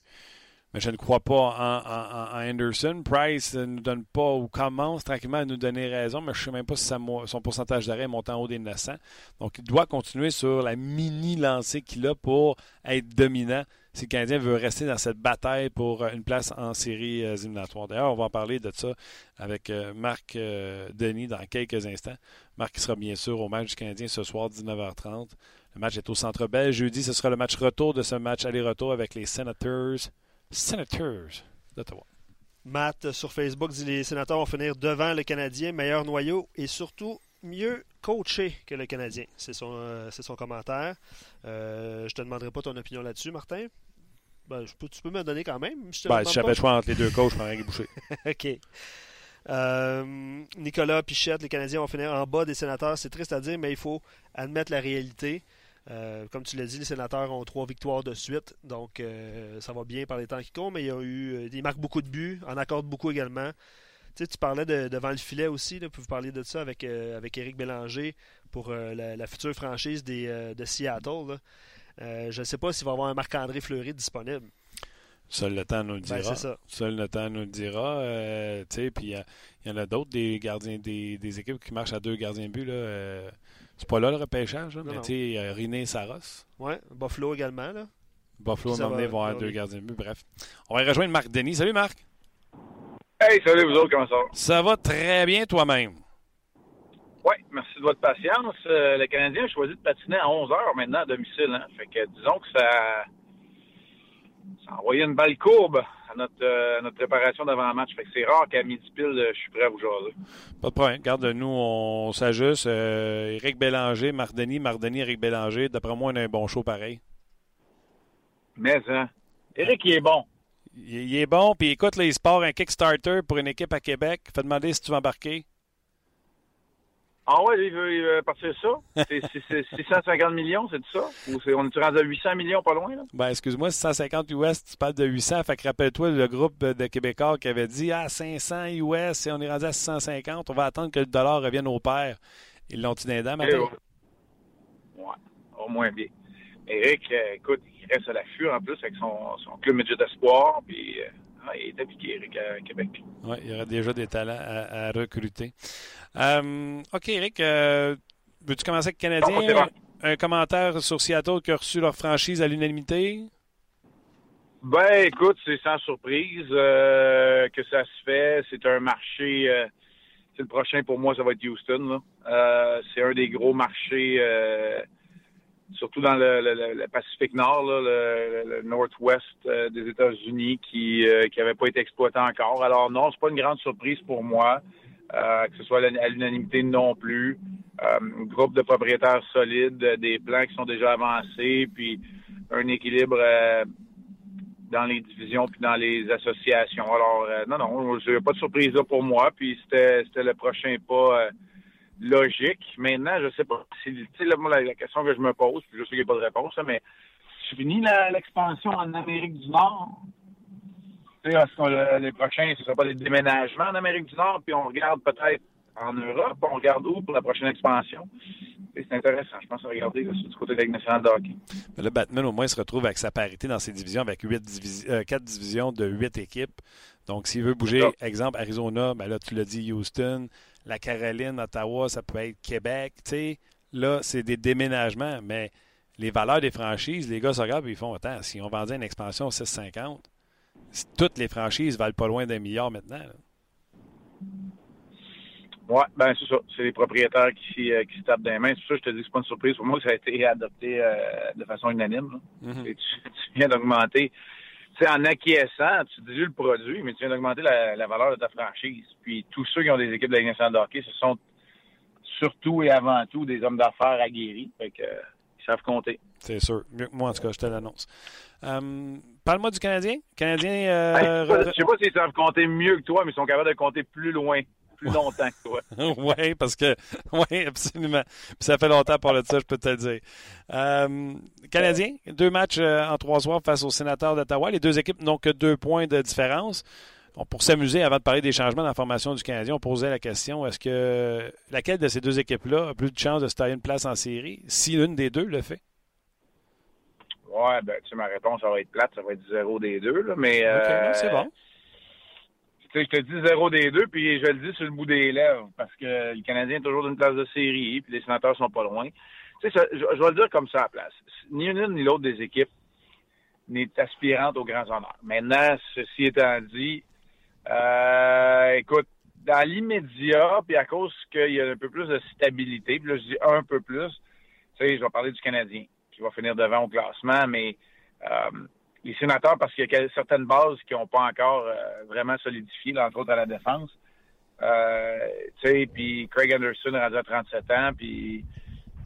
Mais je ne crois pas en, Anderson. Price ne nous donne pas ou commence tranquillement à nous donner raison, mais je ne sais même pas si son pourcentage d'arrêt monte en haut des 900. Donc, il doit continuer sur la mini lancée qu'il a pour être dominant si le Canadien veut rester dans cette bataille pour une place en série euh, éliminatoire. D'ailleurs, on va en parler de ça avec euh, Marc euh, Denis dans quelques instants. Marc sera bien sûr au match du Canadien ce soir, 19h30. Le match est au Centre Bell. Jeudi, ce sera le match retour de ce match aller-retour avec les Senators Senators d'Ottawa. Matt sur Facebook dit les sénateurs vont finir devant le Canadien, meilleur noyau et surtout mieux coaché que le Canadien. C'est son, euh, son commentaire. Euh, je te demanderai pas ton opinion là-dessus, Martin. Ben, je peux, tu peux me donner quand même. Je ben, si j'avais le choix entre les deux coachs, je prendrais Guy Boucher. OK. Euh, Nicolas Pichette, les Canadiens vont finir en bas des sénateurs. C'est triste à dire, mais il faut admettre la réalité. Euh, comme tu l'as dit, les sénateurs ont trois victoires de suite, donc euh, ça va bien par les temps qui courent, mais il y a eu, euh, ils marquent beaucoup de buts, en accordent beaucoup également. Tu, sais, tu parlais de, devant le filet aussi, là, vous parler de ça avec, avec Éric Bélanger pour la, future franchise des, de Seattle. je ne sais pas s'il va y avoir un Marc-André Fleury disponible. Seul le temps nous le ben, dira. Seul le temps nous le dira. puis il y, en a d'autres des gardiens des, des, équipes qui marchent à deux gardiens de but. Là, c'est pas là le repêchage, là, mais tu sais, a Riné Saros. Oui, Buffalo également. Là. Buffalo m'a emmené voir deux gardiens de but. Bref. On va rejoindre Marc Denis. Salut Marc. Hey, salut vous autres, comment ça va? Ça va très bien toi-même? Oui, merci de votre patience. Euh, le Canadien a choisi de patiner à 11 heures maintenant à domicile. Hein. Fait que disons que ça, ça a envoyé une balle courbe à notre, euh, notre préparation d'avant-match. Fait que c'est rare qu'à midi pile, euh, je suis prêt à vous jaser. Pas de problème. Garde, nous, on s'ajuste. Euh, Éric Bélanger, Mardeni, Mardeni, Éric Bélanger. D'après moi, on a un bon show pareil. Mais, hein, Eric, il est bon. Il, est bon, puis écoute, il se part un Kickstarter pour une équipe à Québec. Fais demander si tu vas embarquer. Ah ouais, il veut, partir ça? C'est 650 millions, c'est ça? Ou on est rendu à 800 millions pas loin, là? Ben, excuse-moi, 650 US, tu parles de 800. Fait que rappelle-toi le groupe de Québécois qui avait dit, ah, 500 US, et on est rendu à 650, on va attendre que le dollar revienne au pair. Ils l'ont-tu dans les dents, maintenant? Ouais, au moins bien. Eric, euh, écoute, il reste à l'affût en plus avec son, son club midget d'espoir, puis... Euh, il est appliqué, Eric, à Québec. Oui, il y aura déjà des talents à, recruter. Euh, OK, Eric, euh, veux-tu commencer avec le Canadien? un commentaire sur Seattle qui a reçu leur franchise à l'unanimité? Ben, écoute, c'est sans surprise euh, que ça se fait. C'est un marché. c'est le prochain pour moi, ça va être Houston. c'est un des gros marchés surtout dans le, Pacifique Nord, le, Northwest euh, des États-Unis, qui n'avait euh, pas été exploité encore. Alors non, c'est pas une grande surprise pour moi, euh, que ce soit à l'unanimité non plus. groupe de propriétaires solides, des plans qui sont déjà avancés, puis un équilibre dans les divisions puis dans les associations. Alors non, non, j'ai pas de surprise là pour moi. Puis c'était le prochain pas logique. Maintenant, je sais pas. C'est la, la question que je me pose, puis je sais qu'il n'y a pas de réponse, mais tu finis l'expansion en Amérique du Nord? Les prochains, ce ne sera pas des déménagements en Amérique du Nord, puis on regarde peut-être en Europe, on regarde où pour la prochaine expansion? C'est intéressant, je pense, à regarder du côté de la nationale de hockey. le Batman, au moins, se retrouve avec sa parité dans ses divisions, avec huit euh, quatre divisions de huit équipes. Donc, s'il veut bouger, exemple, Arizona, ben là, tu l'as dit, Houston, la Caroline, Ottawa, ça peut être Québec. sais, là, c'est des déménagements, mais les valeurs des franchises, les gars se regardent et ils font Attends, si on vendait une expansion 650, toutes les franchises valent pas loin d'un milliard maintenant. Oui, ben c'est ça. C'est les propriétaires qui, euh, qui se tapent des mains. C'est pour ça que je te dis que c'est pas une surprise. Pour moi, ça a été adopté euh, de façon unanime. Mm-hmm. tu, viens d'augmenter en acquiesçant, tu dilues le produit, mais tu viens d'augmenter la, valeur de ta franchise. Puis tous ceux qui ont des équipes de la nationale de hockey, ce sont surtout et avant tout des hommes d'affaires aguerris. Fait que, ils savent compter. C'est sûr. moi, en tout cas, je te l'annonce. Euh, parle-moi du Canadien. Canadien. Euh, je ne sais pas s'ils savent compter mieux que toi, mais ils sont capables de compter plus loin plus longtemps que toi. oui, parce que, oui, absolument. Puis ça fait longtemps pour le ça, je peux te le dire. Euh, Canadien, deux matchs euh, en trois soirs face aux sénateurs d'Ottawa. Les deux équipes n'ont que deux points de différence. pour s'amuser, avant de parler des changements dans la formation du Canadien, on posait la question est-ce que laquelle de ces deux équipes-là a plus de chances de se tailler une place en série si l'une des deux le fait? Ouais, ben, tu sais, ma réponse, ça va être plate, ça va être zéro des deux, là, mais. c'est bon je te dis zéro des deux, puis je le dis sur le bout des lèvres, parce que le Canadien est toujours dans une place de série, puis les sénateurs sont pas loin. Tu sais, je, vais le dire comme ça à la place. Ni une ni l'autre des équipes n'est aspirante aux grands honneurs. Maintenant, ceci étant dit, euh, écoute, dans l'immédiat, puis à cause qu'il y a un peu plus de stabilité, puis là, je dis un peu plus, tu sais, je vais parler du Canadien, qui va finir devant au classement, mais euh, les sénateurs, parce qu'il y a certaines bases qui n'ont pas encore euh, vraiment solidifié, entre autres à la défense. Euh, tu sais, puis Craig Anderson rendu à 37 ans, puis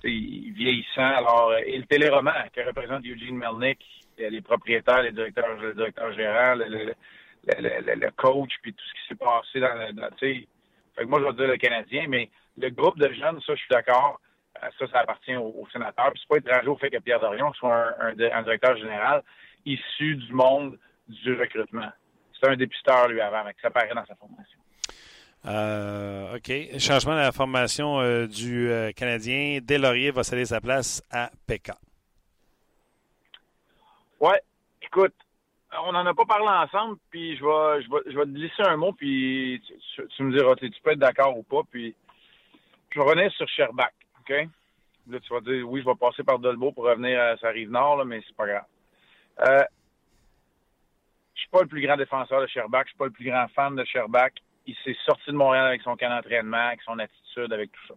vieillissant. Alors, et le téléroman que représente Eugene Melnick, les propriétaires, les directeurs, le directeur général, le, coach, puis tout ce qui s'est passé dans le. fait que moi, je vais dire le Canadien, mais le groupe de jeunes, ça, je suis d'accord. Euh, ça, ça appartient aux, sénateurs. Puis c'est pas étranger au fait que Pierre Dorion soit un directeur général issu du monde du recrutement. C'est un dépisteur, lui, avant, mais ça paraît dans sa formation. Euh, OK. Changement de la formation euh, du euh, Canadien. Delaurier va céder sa place à PK. Ouais. Écoute, on n'en a pas parlé ensemble, puis je vais, je vais, je vais te glisser un mot, puis tu, me diras, tu peux être d'accord ou pas, puis je vais revenir sur Sherbach, OK? Là, tu vas dire, oui, je vais passer par Dolbeau pour revenir à sa rive nord, là, mais c'est pas grave. Euh, je suis pas le plus grand défenseur de Sherbach, je suis pas le plus grand fan de Sherbach. Il s'est sorti de Montréal avec son camp d'entraînement, avec son attitude, avec tout ça.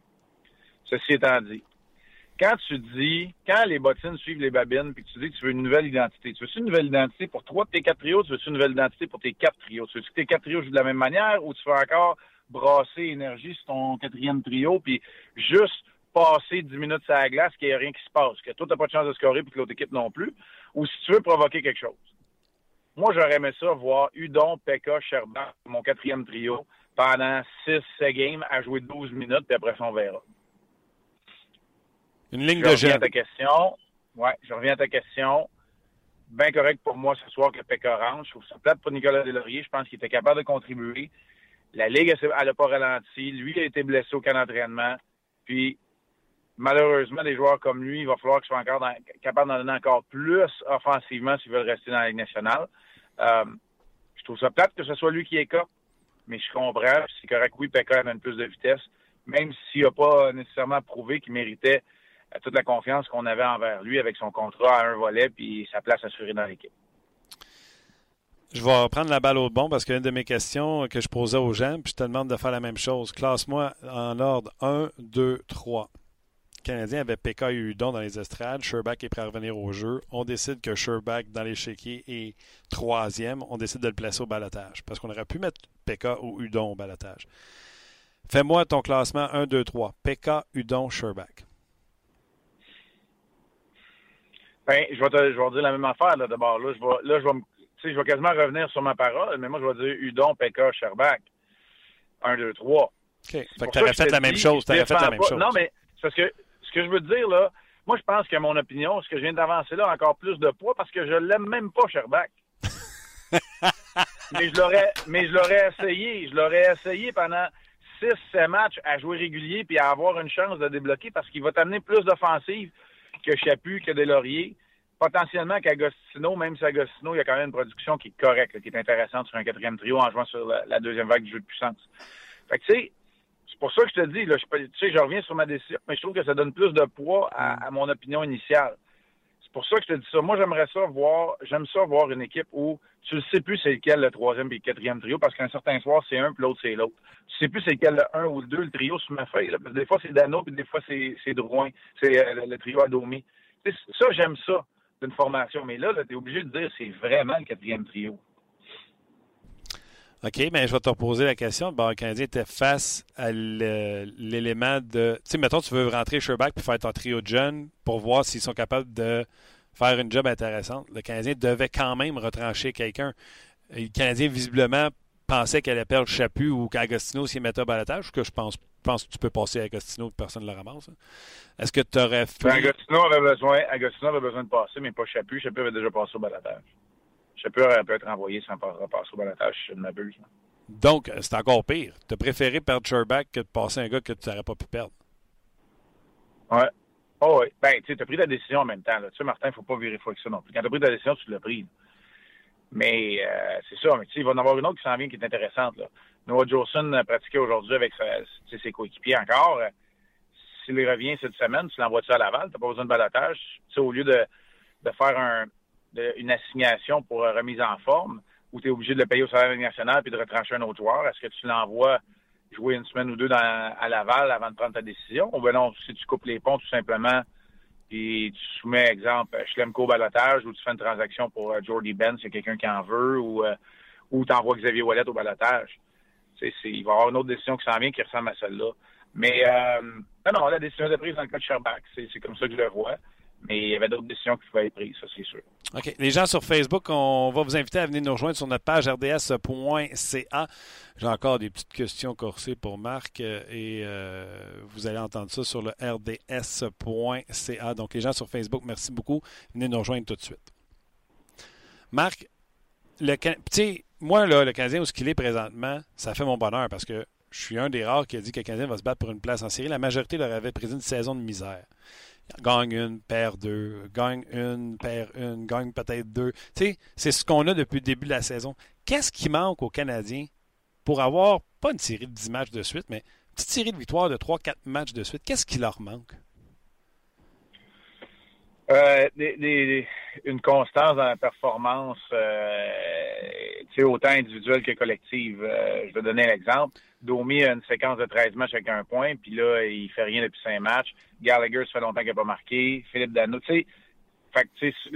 Ceci étant dit, quand tu dis, quand les bottines suivent les babines, puis tu dis que tu veux une nouvelle identité, tu veux une nouvelle identité pour trois de tes quatre trios, tu veux une nouvelle identité pour tes quatre trios? Tu veux que tes quatre trios jouent de la même manière ou tu veux encore brasser énergie sur ton quatrième trio, puis juste passer 10 minutes à la glace, qu'il n'y a rien qui se passe, que toi, tu n'as pas de chance de scorer, puis que l'autre équipe non plus, ou si tu veux provoquer quelque chose. Moi, j'aurais aimé ça, voir Udon, Pekka, Sherban, mon quatrième trio, pendant 6 games à jouer 12 minutes, puis après ça, on verra. Une ligne je de reviens jeu. à ta question. Ouais, je reviens à ta question. Bien correct pour moi ce soir que Pekka rentre. Je trouve ça plate pour Nicolas Delaurier. Je pense qu'il était capable de contribuer. La Ligue, elle n'a pas ralenti. Lui, il a été blessé au camp d'entraînement. Puis, malheureusement, des joueurs comme lui, il va falloir qu'ils soient encore capables d'en donner encore plus offensivement s'ils veulent rester dans la Ligue nationale. Euh, je trouve ça plate que ce soit lui qui est cas, mais je comprends. C'est correct, oui, Pekka amène plus de vitesse, même s'il n'a pas nécessairement prouvé qu'il méritait euh, toute la confiance qu'on avait envers lui avec son contrat à un volet puis sa place assurée dans l'équipe. Je vais reprendre la balle au bon parce qu'une de mes questions que je posais aux gens, puis je te demande de faire la même chose. Classe-moi en ordre 1, 2, 3. Canadien avait PK et Udon dans les estrades. Sherbach est prêt à revenir au jeu. On décide que Sherbach, dans l'échiquier, est troisième. On décide de le placer au balotage parce qu'on aurait pu mettre PK ou Udon au balotage. Fais-moi ton classement 1, 2, 3. PK, Udon, Sherbach. Ben, je vais te, je vais dire la même affaire là d'abord. Là, je vais, là, je vais, je vais quasiment revenir sur ma parole, mais moi, je vais dire Udon, Pekka, Sherbach. 1, 2, 3. OK. Fait que fait la même chose. fait la même chose. Non, mais c'est parce que que je veux te dire, là, moi, je pense que mon opinion, ce que je viens d'avancer là, a encore plus de poids parce que je l'aime même pas, Sherbach. mais je l'aurais, mais je l'aurais essayé. Je l'aurais essayé pendant 6-7 matchs à jouer régulier puis à avoir une chance de débloquer parce qu'il va t'amener plus d'offensive que Chapu, que Delaurier. Potentiellement qu'Agostino, même si Agostino, il y a quand même une production qui est correcte, qui est intéressante sur un quatrième trio en jouant sur la, la deuxième vague du jeu de puissance. Fait que, tu sais, c'est pour ça que je te dis, là, je, tu sais, je reviens sur ma décision, mais je trouve que ça donne plus de poids à, à mon opinion initiale. C'est pour ça que je te dis ça. Moi, j'aimerais ça voir, j'aime ça voir une équipe où tu ne sais plus c'est lequel le troisième et le quatrième trio, parce qu'un certain soir, c'est un, puis l'autre, c'est l'autre. Tu sais plus c'est lequel le un ou le deux, le trio sur ma feuille. là. Parce que des fois, c'est Dano, puis des fois, c'est c'est Drouin. C'est euh, le, le trio à Domi. Tu sais, Ça, j'aime ça d'une formation. Mais là, là tu es obligé de dire c'est vraiment le quatrième trio. OK, mais je vais te reposer la question. Bon, le Canadien était face à l'élément de. Tu sais, mettons, tu veux rentrer Sherbach puis faire ton trio de jeunes pour voir s'ils sont capables de faire une job intéressante. Le Canadien devait quand même retrancher quelqu'un. Le Canadien, visiblement, pensait qu'elle allait perdre Chapu ou qu'Agostino s'y mettait au balotage, que je pense, pense que tu peux passer à Agostino et personne ne le ramasse. hein. Est-ce que tu aurais fait. Ben, Agostino avait besoin, Agostino avait besoin de passer, mais pas Chapu. Chapu avait déjà passé au balatage. Aurait pu être envoyé sans pas- passer au balatage, si je ne m'abuse. Donc, c'est encore pire. Tu as préféré perdre Sherbach que de passer un gars que tu n'aurais pas pu perdre. Ouais. Oh, ouais. Ben, tu as pris ta décision en même temps. Là. Tu sais, Martin, il faut pas virer fou avec ça non plus. Quand tu as pris ta décision, tu l'as pris. là. Mais euh, c'est ça. Mais tu sais, il va y en avoir une autre qui s'en vient qui est intéressante. Là. Noah Jolson a pratiqué aujourd'hui avec sa- ses coéquipiers encore. Euh, S'il revient cette semaine, tu l'envoies-tu à Laval? Tu pas besoin de balotage. Tu sais, au lieu de, de faire un, une assignation pour euh, remise en forme, où tu es obligé de le payer au salaire national puis de retrancher un autre joueur, est-ce que tu l'envoies jouer une semaine ou deux à Laval avant de prendre ta décision? Ou ben non, si tu coupes les ponts tout simplement, puis tu soumets, exemple, Schlemko au balotage, ou tu fais une transaction pour euh, Jordy Ben, s'il y a quelqu'un qui en veut, ou, euh, ou tu envoies Xavier Wallet au balotage. Il va y avoir une autre décision qui s'en vient qui ressemble à celle-là. Mais euh, non, non, la décision est prise dans le cas de Sherbach. C'est comme ça que je le vois. Mais il y avait d'autres décisions qui pouvaient être prises, ça c'est sûr. OK. Les gens sur Facebook, on va vous inviter à venir nous rejoindre sur notre page rds.ca. J'ai encore des petites questions corsées pour Marc euh, et euh, vous allez entendre ça sur le rds.ca. Donc, les gens sur Facebook, merci beaucoup. Venez nous rejoindre tout de suite. Marc, le, moi, là, le Canadien, où ce qu'il est présentement, ça fait mon bonheur parce que je suis un des rares qui a dit que le Canadien va se battre pour une place en série. La majorité leur avait pris une saison de misère gagne une, perd deux, gagne une, perd une, gagne peut-être deux. Tu c'est ce qu'on a depuis le début de la saison. Qu'est-ce qui manque aux Canadiens pour avoir, pas une série de 10 matchs de suite, mais une petite série de victoires de 3-4 matchs de suite? Qu'est-ce qui leur manque? Euh, des- une constance dans la performance, euh, autant individuelle que collective. Euh, je vais donner un exemple. Domi a une séquence de 13 matchs avec un point, puis là, il fait rien depuis 5 matchs. Gallagher, ça fait longtemps qu'il n'a pas marqué. Philippe Dano, tu sais, là,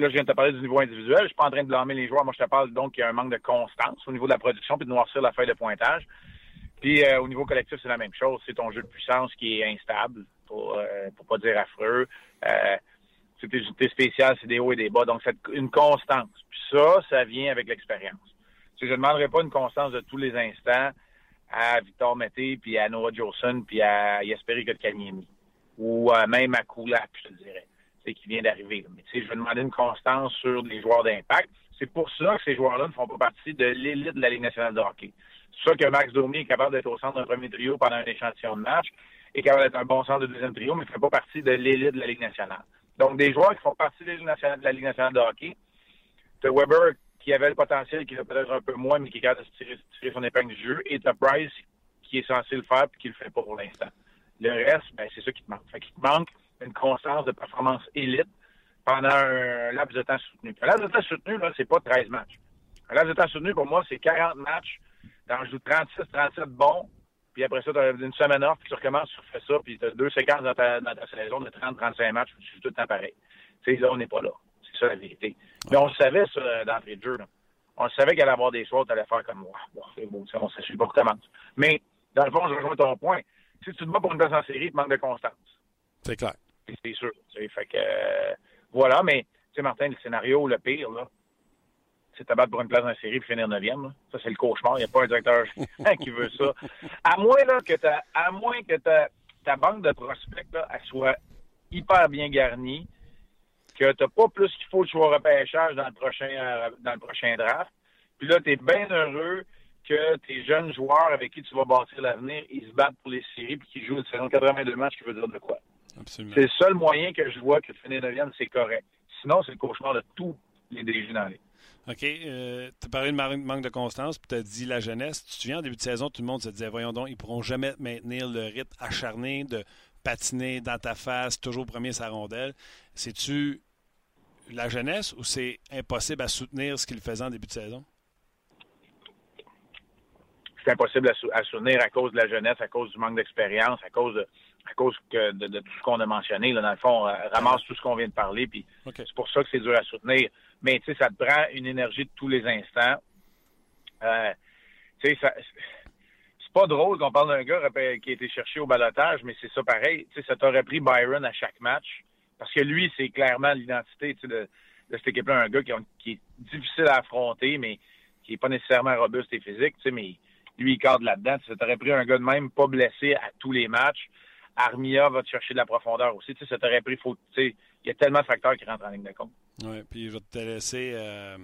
je viens de te parler du niveau individuel. Je suis pas en train de blâmer les joueurs. Moi, je te parle donc qu'il y a un manque de constance au niveau de la production puis de noircir la feuille de pointage. Puis euh, au niveau collectif, c'est la même chose. C'est ton jeu de puissance qui est instable. pour, euh, pour pas dire affreux. Euh, c'est des unités spéciales, c'est des hauts et des bas. Donc, c'est une constance. Puis ça, ça vient avec l'expérience. je ne demanderai pas une constance de tous les instants à Victor Mété, puis à Noah Jolson, puis à Yasperi Kotkaniemi. Ou euh, même à Kulak, je te dirais. C'est qui vient d'arriver. Mais tu sais, je vais demander une constance sur des joueurs d'impact. C'est pour ça que ces joueurs-là ne font pas partie de l'élite de la Ligue nationale de hockey. C'est ça que Max Domi est capable d'être au centre d'un premier trio pendant un échantillon de match, est capable d'être un bon centre de deuxième trio, mais ne fait pas partie de l'élite de la Ligue nationale. Donc, des joueurs qui font partie de la Ligue nationale de, hockey, de Weber qui avait le potentiel, qui l'a peut-être un peu moins, mais qui est capable de tirer, son épingle du jeu, et de Price qui est censé le faire et qui le fait pas pour l'instant. Le reste, ben, c'est ça qui te manque. Fait qu'il te manque une constance de performance élite pendant un laps de temps soutenu. Un laps de temps soutenu, là, c'est pas 13 matchs. Un laps de temps soutenu, pour moi, c'est 40 matchs. Dans joue 36, 37 bons, puis après ça, tu as une semaine off, puis tu recommences, tu refais ça, puis tu as deux séquences dans ta, dans ta saison de 30-35 matchs, puis tu joues tout le temps pareil. Tu sais, là, on n'est pas là. C'est ça la vérité. Mais on le savait, ça, d'entrée de jeu. Là. On le savait qu'elle allait avoir des choix, tu allais faire comme moi. Bon, c'est bon, c'est bon, ça suit pas recommence. Mais, dans le fond, je rejoins ton point. Si tu te bats pour une place en série, tu manques de constance. C'est clair. C'est sûr. Fait que, euh, voilà, mais, tu sais, Martin, le scénario, le pire, là, c'est te battre pour une place en série et finir neuvième. Ça, c'est le cauchemar. Il n'y a pas un directeur qui veut ça. À moins là, que, à moins que ta banque de prospects là, elle soit hyper bien garnie, que tu n'as pas plus qu'il faut de choix repêchage dans le prochain euh, dans le prochain draft. Puis là, tu es bien heureux que tes jeunes joueurs avec qui tu vas bâtir l'avenir, ils se battent pour les séries puis qu'ils jouent une saison 82 matchs qui veut dire de quoi? C'est le seul moyen que je vois que de finir neuvième, c'est correct. Sinon, c'est le cauchemar de tous les DG dans les OK. Euh, tu as parlé de manque de constance, puis tu as dit la jeunesse. Tu te souviens, en début de saison, tout le monde se disait voyons donc, ils pourront jamais maintenir le rythme acharné de patiner dans ta face, toujours premier sa rondelle. C'est-tu la jeunesse ou c'est impossible à soutenir ce qu'ils faisaient en début de saison? C'est impossible à, soutenir à cause de la jeunesse, à cause du manque d'expérience, à cause de, à cause de, tout ce qu'on a mentionné. Là, dans le fond, on ramasse tout ce qu'on vient de parler, puis c'est pour ça que c'est dur à soutenir mais tu sais, ça te prend une énergie de tous les instants. Euh, tu sais, c'est pas drôle qu'on parle d'un gars qui a été cherché au balotage, mais c'est ça pareil. Tu sais, ça t'aurait pris Byron à chaque match. Parce que lui, c'est clairement l'identité de, de cette équipe-là, un gars qui, est difficile à affronter, mais qui est pas nécessairement robuste et physique, tu sais, mais lui, il cadre là-dedans. Ça t'aurait pris un gars de même, pas blessé à tous les matchs. Armia va te chercher de la profondeur aussi. Tu sais, ça t'aurait pris, faut, tu sais, il y a tellement de facteurs qui rentrent en ligne de compte. Oui, puis je vais te laisser. Euh,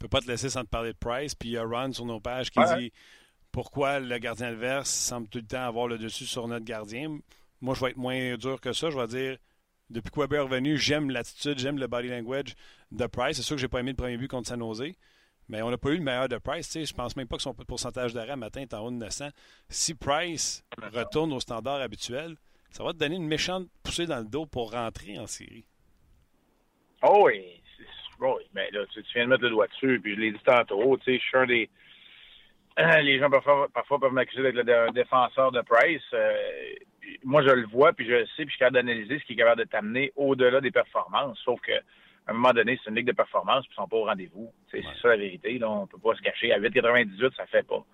peux pas te laisser sans te parler de Price. Puis il y a Ron sur nos pages qui dit pourquoi le gardien adverse semble tout le temps avoir le dessus sur notre gardien. Moi, je vais être moins dur que ça. Je vais dire depuis que Weber est revenu, j'aime l'attitude, j'aime le body language de Price. C'est sûr que j'ai pas aimé le premier but contre San Jose. Mais on n'a pas eu le meilleur de Price. Je pense même pas que son pourcentage d'arrêt matin est en haut de 900. Si Price retourne au standard habituel, ça va te donner une méchante poussée dans le dos pour rentrer en série. Oh oui, oui, mais là, tu, viens de mettre le doigt dessus, puis je l'ai dit tantôt, tu sais, je suis un des... les gens parfois, parfois peuvent m'accuser d'être un défenseur de Price. Euh, moi, je le vois, puis je le sais, puis je suis capable d'analyser ce qui est capable de t'amener au-delà des performances. Sauf que à un moment donné, c'est une ligue de performance, puis ils sont pas au rendez-vous. C'est ça la vérité. Là, on peut pas se cacher. À 8,98, ça fait pas.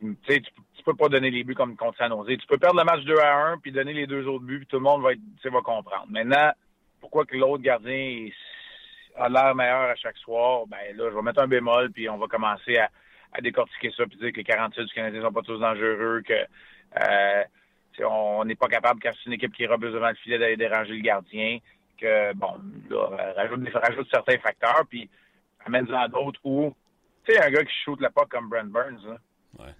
Tu sais, tu peux pas donner les buts comme contre San Jose. Tu peux perdre le match 2 à 1, puis donner les deux autres buts, puis tout le monde va, être, va comprendre. Maintenant, pourquoi que l'autre gardien a l'air meilleur à chaque soir, ben là, je vais mettre un bémol, puis on va commencer à, décortiquer ça, puis dire que les 46 du Canadien sont pas tous dangereux, que euh, on n'est pas capable, quand c'est une équipe qui robuste devant le filet, d'aller déranger le gardien, que, bon, là, rajoute, rajoute certains facteurs, puis amène-en d'autres où, tu sais, un gars qui shoot la pas comme Brent Burns, là. Ouais.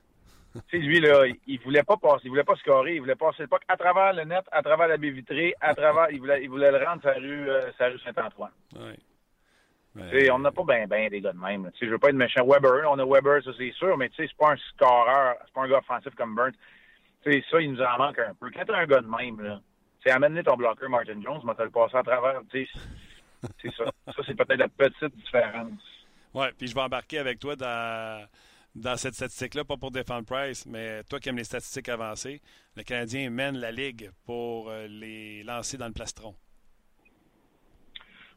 Tu sais, lui, là, il voulait pas passer, il voulait pas scorer, il voulait passer le puck à travers le net, à travers la baie vitrée, à travers, il voulait, il voulait le rendre sa rue, euh, sa rue Saint-Antoine. Ouais. On n'a pas bien ben des gars de même. Je veux pas être méchant. Weber, on a Weber, ça c'est sûr, mais tu sais, c'est pas un scoreur, c'est pas un gars offensif comme Burns. sais, ça, il nous en manque un peu. Quand t'as un gars de même, là, c'est amener ton bloqueur Martin Jones, mais te le passer à travers, tu sais, c'est ça. Ça, c'est peut-être la petite différence. Ouais, puis je vais embarquer avec toi dans dans cette statistique-là, pas pour défendre Price, mais toi qui aimes les statistiques avancées, le Canadien mène la Ligue pour euh, les lancer dans le plastron.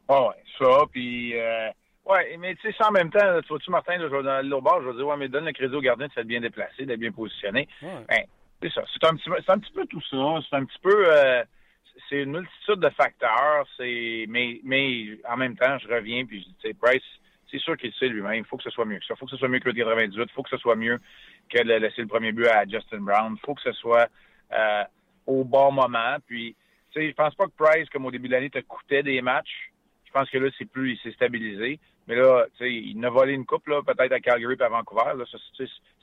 Ah ouais, ça, puis... Euh, ouais, mais tu sais, ça en même temps, tu vois-tu, Martin, là, je vais dans l'autre bord, je vais dire, ouais, mais donne le crédit au gardien de s'être bien déplacé, d'être bien positionné. Ben, C'est ça. C'est un, petit, c'est un petit peu tout ça. C'est un petit peu. Euh, c'est une multitude de facteurs. C'est, mais, mais en même temps, je reviens puis je dis, tu sais, Price, c'est sûr qu'il sait lui-même. Il faut que ce soit mieux que ça. Il faut que ce soit mieux que le 98. Il faut que ce soit mieux que de laisser le premier but à Justin Brown. Il faut que ce soit euh, au bon moment. Puis, tu sais, je pense pas que Price, comme au début de l'année, te coûtait des matchs. Je pense que là, c'est plus, il s'est stabilisé. Mais là, tu sais, il a volé une coupe, là, peut-être à Calgary et à Vancouver. Là,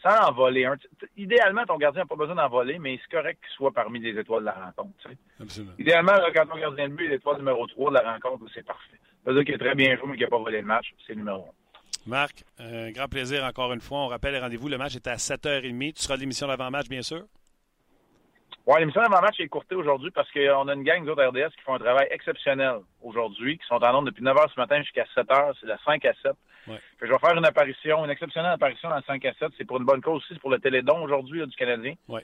sans en voler un. Idéalement, ton gardien n'a pas besoin d'en voler, mais c'est correct qu'il soit parmi les étoiles de la rencontre. Absolument. Idéalement, là, quand ton gardien de but est l'étoile numéro 3 de la rencontre, c'est parfait. Ça veut dire qu'il est très bien joué, mais qu'il n'a pas volé le match. C'est numéro 1. Marc, un grand plaisir encore une fois. On rappelle les rendez-vous. Le match est à 7h30. Tu seras à l'émission d'avant-match, bien sûr? Oui, l'émission d'avant-match est écourtée aujourd'hui parce qu'on a une gang d'autres RDS qui font un travail exceptionnel aujourd'hui, qui sont en nombre depuis 9 h ce matin jusqu'à 7 h. C'est de 5 à 7. Je vais faire une apparition, une exceptionnelle apparition dans 5 à 7. C'est pour une bonne cause aussi, c'est pour le Télédon aujourd'hui du Canadien. Oui.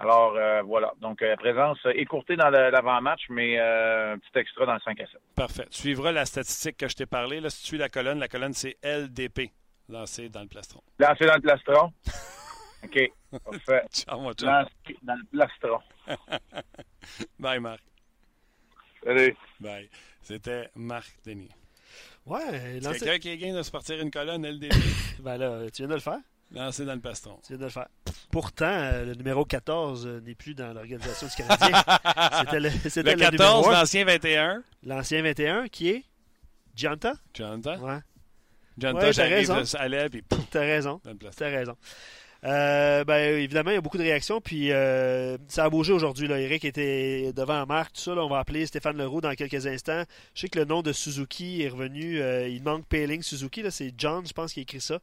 Alors, euh, voilà. Donc, euh, présence écourtée dans l'avant-match, mais euh, un petit extra dans le 5 à 7. Parfait. Tu suivras la statistique que je t'ai parlé. Là, si tu suis la colonne, la colonne, c'est LDP, lancé dans le plastron. Lancé dans le plastron? OK. Parfait. Ciao, mon Dans, dans le plastron. Bye, Marc. Salut. Bye. C'était Marc Denis. Ouais, C'est quelqu'un qui est gain de se partir une colonne LDP. ben là, tu viens de le faire? Lancé dans le plastron. Tu viens de le faire. Pourtant, euh, le numéro 14 euh, n'est plus dans l'organisation du Canadien. C'était le, c'était le 14, l'ancien 21. L'ancien 21, qui est Gianta. Gianta. Ouais. Gianta, Ouais, j'arrive, raison. ça puis T'as raison. T'as raison. Euh, ben, évidemment, il y a beaucoup de réactions, puis euh, ça a bougé aujourd'hui. Là. Eric était devant Marc, tout ça. Là, on va appeler Stéphane Leroux dans quelques instants. Je sais que le nom de Suzuki est revenu. euh, il manque Payling Suzuki. Là, c'est John, je pense, qui a écrit ça.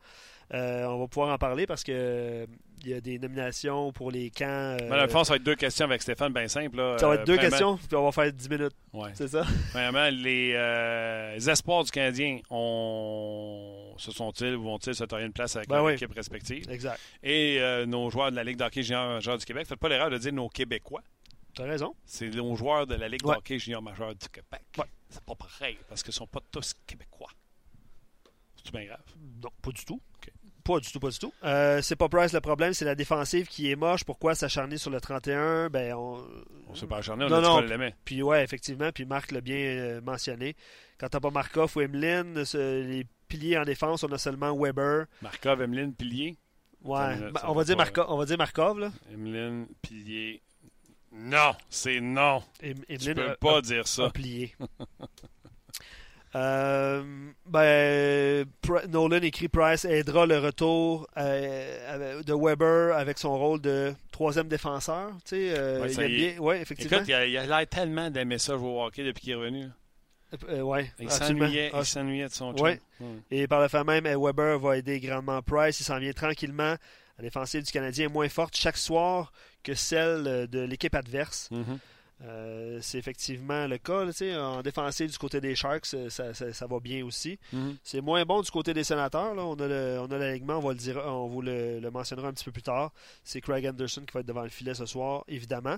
Euh, on va pouvoir en parler parce que euh, il y a des nominations pour les camps. euh, le fond, ça va être deux questions avec Stéphane, bien simple. Là. ça va être deux Euh, premièrement- questions, puis on va faire 10 minutes. Ouais. C'est ça? Premièrement, les, les espoirs du Canadien ont... se sont-ils ou vont-ils se tailler une place avec Ben leur oui. équipe respective? Exact. Et nos joueurs de la Ligue d'hockey junior majeur du Québec, faites pas l'erreur de dire nos Québécois. T'as raison. C'est nos joueurs de la Ligue Ouais. d'hockey junior majeur du Québec. Ouais. C'est pas pareil, parce qu'ils sont pas tous Québécois. C'est bien grave? Non, pas du tout. Pas du tout, pas du tout. Euh, c'est pas Price le problème, c'est la défensive qui est moche. Pourquoi s'acharner sur le 31? Ben, on... On s'est pas acharné, on Non, a dit non. l'aimait. Puis ouais, effectivement, puis Marc l'a bien euh, mentionné. Quand t'as pas Markov ou Emeline, les piliers en défense, on a seulement Weber. Markov, Emeline, Pilier? Ouais, Ça, ben, ça on, va dire pas, Markov, on va dire Markov, là. Emeline, Pilier. Non, c'est non. Em- Tu Emeline peux a- pas a- dire a ça. plié. Euh, ben, Nolan écrit Price aidera le retour euh, de Weber avec son rôle de troisième défenseur. Tu sais, euh, Ouais, il aime bien. Ouais, effectivement. Écoute, il a il a l'air tellement d'aimer ça jouer au hockey depuis qu'il est revenu. ouais, Il s'ennuyait, Ah, de son. Ouais. Et par le fait même, Weber va aider grandement Price. Il s'en vient tranquillement. La défensive du Canadien est moins forte chaque soir que celle de l'équipe adverse. Mhm. Euh, c'est effectivement le cas. là, en défensive du côté des Sharks, euh, ça, ça- ça va bien aussi. Mhm. C'est moins bon du côté des sénateurs. Là. On a le- on a l'alignement, on va le dire, on vous le, le mentionnera un petit peu plus tard. C'est Craig Anderson qui va être devant le filet ce soir, évidemment.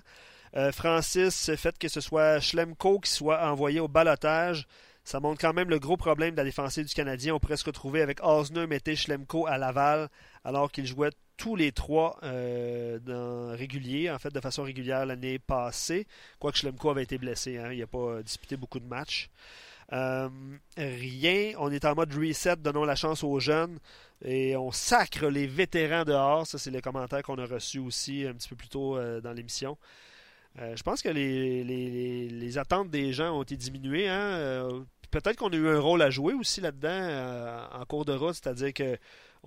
Euh, Francis, le fait que ce soit Schlemko qui soit envoyé au balotage, ça montre quand même le gros problème de la défensive du Canadien. On pourrait se retrouver avec Osner, Mété, Schlemko à Laval, alors qu'ils jouaient tous les trois euh, réguliers, en fait, de façon régulière l'année passée. Quoique Schlemko avait été blessé, hein, il n'a pas euh, disputé beaucoup de matchs. Euh, rien. On est en mode reset, donnons la chance aux jeunes et on sacre les vétérans dehors. Ça, c'est le commentaire qu'on a reçu aussi un petit peu plus tôt dans l'émission. Je pense que les, attentes des gens ont été diminuées. hein. Peut-être qu'on a eu un rôle à jouer aussi là-dedans en cours de route, c'est-à-dire que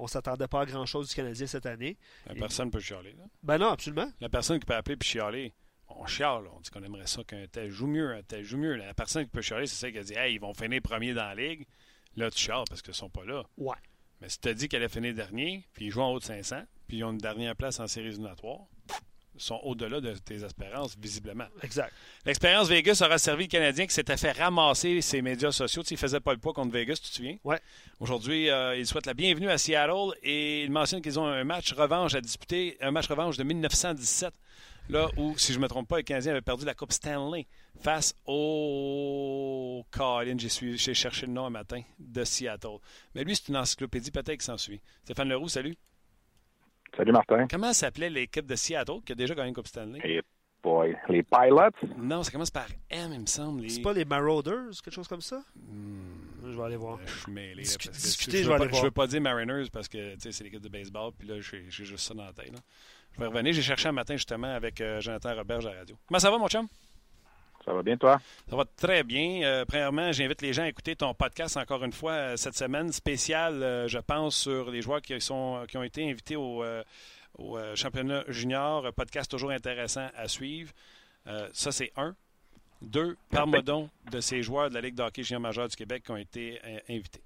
on s'attendait pas à grand-chose du Canadien cette année. La personne ne peut chialer. là. Ben non, absolument. La personne qui peut appeler puis chialer, on chiale. On dit qu'on aimerait ça qu'un tel joue mieux, un tel joue mieux. La personne qui peut chialer, c'est celle qui a dit Hey, ils vont finir premier dans la ligue. Là, tu chiales parce qu'ils ne sont pas là. Ouais. Mais si tu as dit qu'elle allait finir dernier, puis ils jouent en haut de 500, puis ils ont une dernière place en séries éliminatoires, ils sont au-delà de tes espérances, visiblement. Exact. L'expérience Vegas aura servi le Canadien qui s'était fait ramasser ses médias sociaux. Tu il faisait pas le poids contre Vegas, tu te souviens? Ouais. Aujourd'hui, euh, il souhaite la bienvenue à Seattle et il mentionne qu'ils ont un match revanche à disputer, un match revanche de 1917, là où, si je ne me trompe pas, le Canadien avait perdu la Coupe Stanley face au Colin, j'ai cherché le nom un matin, de Seattle. Mais lui, c'est une encyclopédie, peut-être qu'il s'en suit. Stéphane Leroux, salut. Salut Martin. Comment s'appelait l'équipe de Seattle qui a déjà gagné une Coupe Stanley? Et boy, les Pilots? Non, ça commence par M, il me semble. Les... C'est pas les Marauders, quelque chose comme ça? Hmm, Je vais aller voir. je suis mêlé. là, Discu- parce que discuter, je, je veux vais pas, aller je voir. veux pas dire Mariners parce que c'est l'équipe de baseball, puis là, j'ai j'ai juste ça dans la tête. là. Je vais revenir. J'ai cherché un matin justement avec euh, Jonathan Roberge à la radio. Comment ça va, mon chum? Ça va bien, toi? Ça va très bien. Euh, premièrement, j'invite les gens à écouter ton podcast encore une fois euh, cette semaine spécial, euh, je pense, sur les joueurs qui, sont, qui ont été invités au, euh, au, championnat junior. Un podcast toujours intéressant à suivre. Ça, c'est un. Deux, parle-moi donc de ces joueurs de la Ligue de hockey junior majeur du Québec qui ont été invités.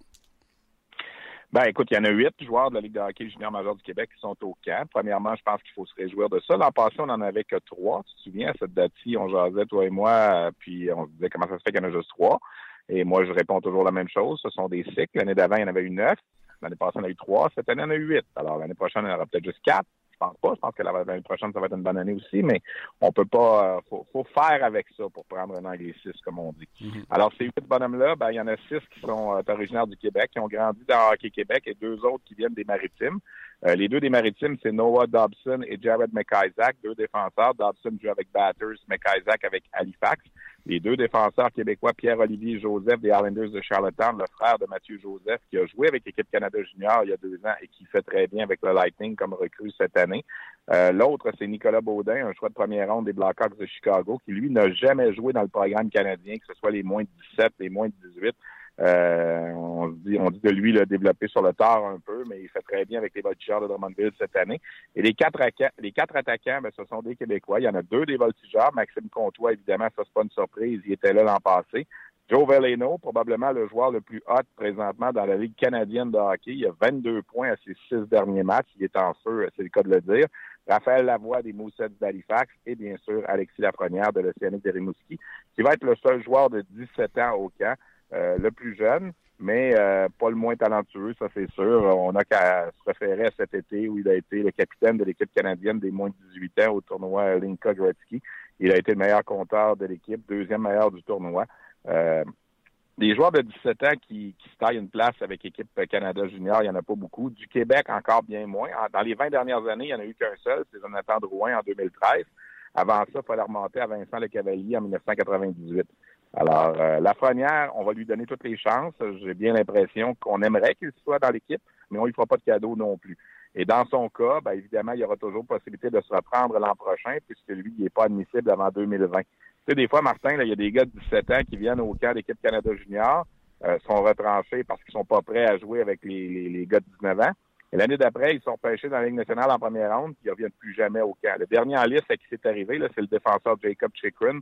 Ben, écoute, il y en a huit joueurs de la Ligue de hockey junior majeur du Québec qui sont au camp. Premièrement, je pense qu'il faut se réjouir de ça. L'an passé, on n'en avait que trois. Tu te souviens, à cette date-ci, on jasait, toi et moi, puis on se disait comment ça se fait qu'il y en a juste trois. Et moi, je réponds toujours la même chose. Ce sont des cycles. L'année d'avant, il y en avait eu neuf. L'année passée, on a eu trois. Cette année, on en a eu huit. Alors, l'année prochaine, il y en aura peut-être juste quatre. Je pense pas. Je pense que l'année prochaine, ça va être une bonne année aussi, mais on peut pas. euh, faut, faut faire avec ça pour prendre un anglicisme, comme on dit. Alors, ces huit bonhommes-là, ben, il y en a six qui sont euh, originaires du Québec, qui ont grandi dans Hockey Québec, et deux autres qui viennent des Maritimes. Euh, les deux des Maritimes, c'est Noah Dobson et Jared McIsaac, deux défenseurs. Dobson joue avec Batters, McIsaac avec Halifax. Les deux défenseurs québécois, Pierre-Olivier Joseph des Islanders de Charlottetown, le frère de Mathieu Joseph, qui a joué avec l'équipe Canada Junior il y a deux ans et qui fait très bien avec le Lightning comme recrue cette année. Euh, L'autre, c'est Nicolas Baudin, un choix de première ronde des Blackhawks de Chicago, qui lui n'a jamais joué dans le programme canadien, que ce soit les moins de 17, les moins de 18. Euh, on, dit, on dit de lui le développer sur le tard un peu, mais il fait très bien avec les voltigeurs de Drummondville cette année. Et les quatre, les quatre attaquants, ben, ce sont des Québécois. Il y en a deux des voltigeurs. Maxime Comtois, évidemment, ça c'est pas une surprise. Il était là l'an passé. Joe Veleno, probablement le joueur le plus hot présentement dans la Ligue canadienne de hockey. Il a 22 points à ses six derniers matchs. Il est en feu, c'est le cas de le dire. Raphaël Lavoie des Moussets d'Halifax et bien sûr Alexis Lafrenière de l'Océanique de Rimouski, qui va être le seul joueur de 17 ans au camp, euh, le plus jeune, mais euh, pas le moins talentueux, ça c'est sûr. On n'a qu'à se référer à cet été où il a été le capitaine de l'équipe canadienne des moins de 18 ans au tournoi Linka Gretzky. Il a été le meilleur compteur de l'équipe, deuxième meilleur du tournoi. Euh, des joueurs de 17 ans qui, se taillent une place avec l'équipe Canada Junior, il n'y en a pas beaucoup. Du Québec, encore bien moins. Dans les 20 dernières années, il n'y en a eu qu'un seul, c'est Jonathan Drouin en 2013. Avant ça, il fallait remonter à Vincent Le Cavalier en 1998. Alors, euh, Lafrenière, on va lui donner toutes les chances. J'ai bien l'impression qu'on aimerait qu'il soit dans l'équipe, mais on lui fera pas de cadeau non plus. Et dans son cas, ben, évidemment, il y aura toujours possibilité de se reprendre l'an prochain, puisque lui, il n'est pas admissible avant 2020. Tu sais, des fois, Martin, là, il y a des gars de 17 ans qui viennent au camp d'équipe Canada Junior, euh, sont retranchés parce qu'ils sont pas prêts à jouer avec les, les, les gars de 19 ans. Et l'année d'après, ils sont pêchés dans la Ligue nationale en première ronde, puis ils ne reviennent plus jamais au camp. Le dernier en liste à qui c'est arrivé, c'est le défenseur Jacob Chikrin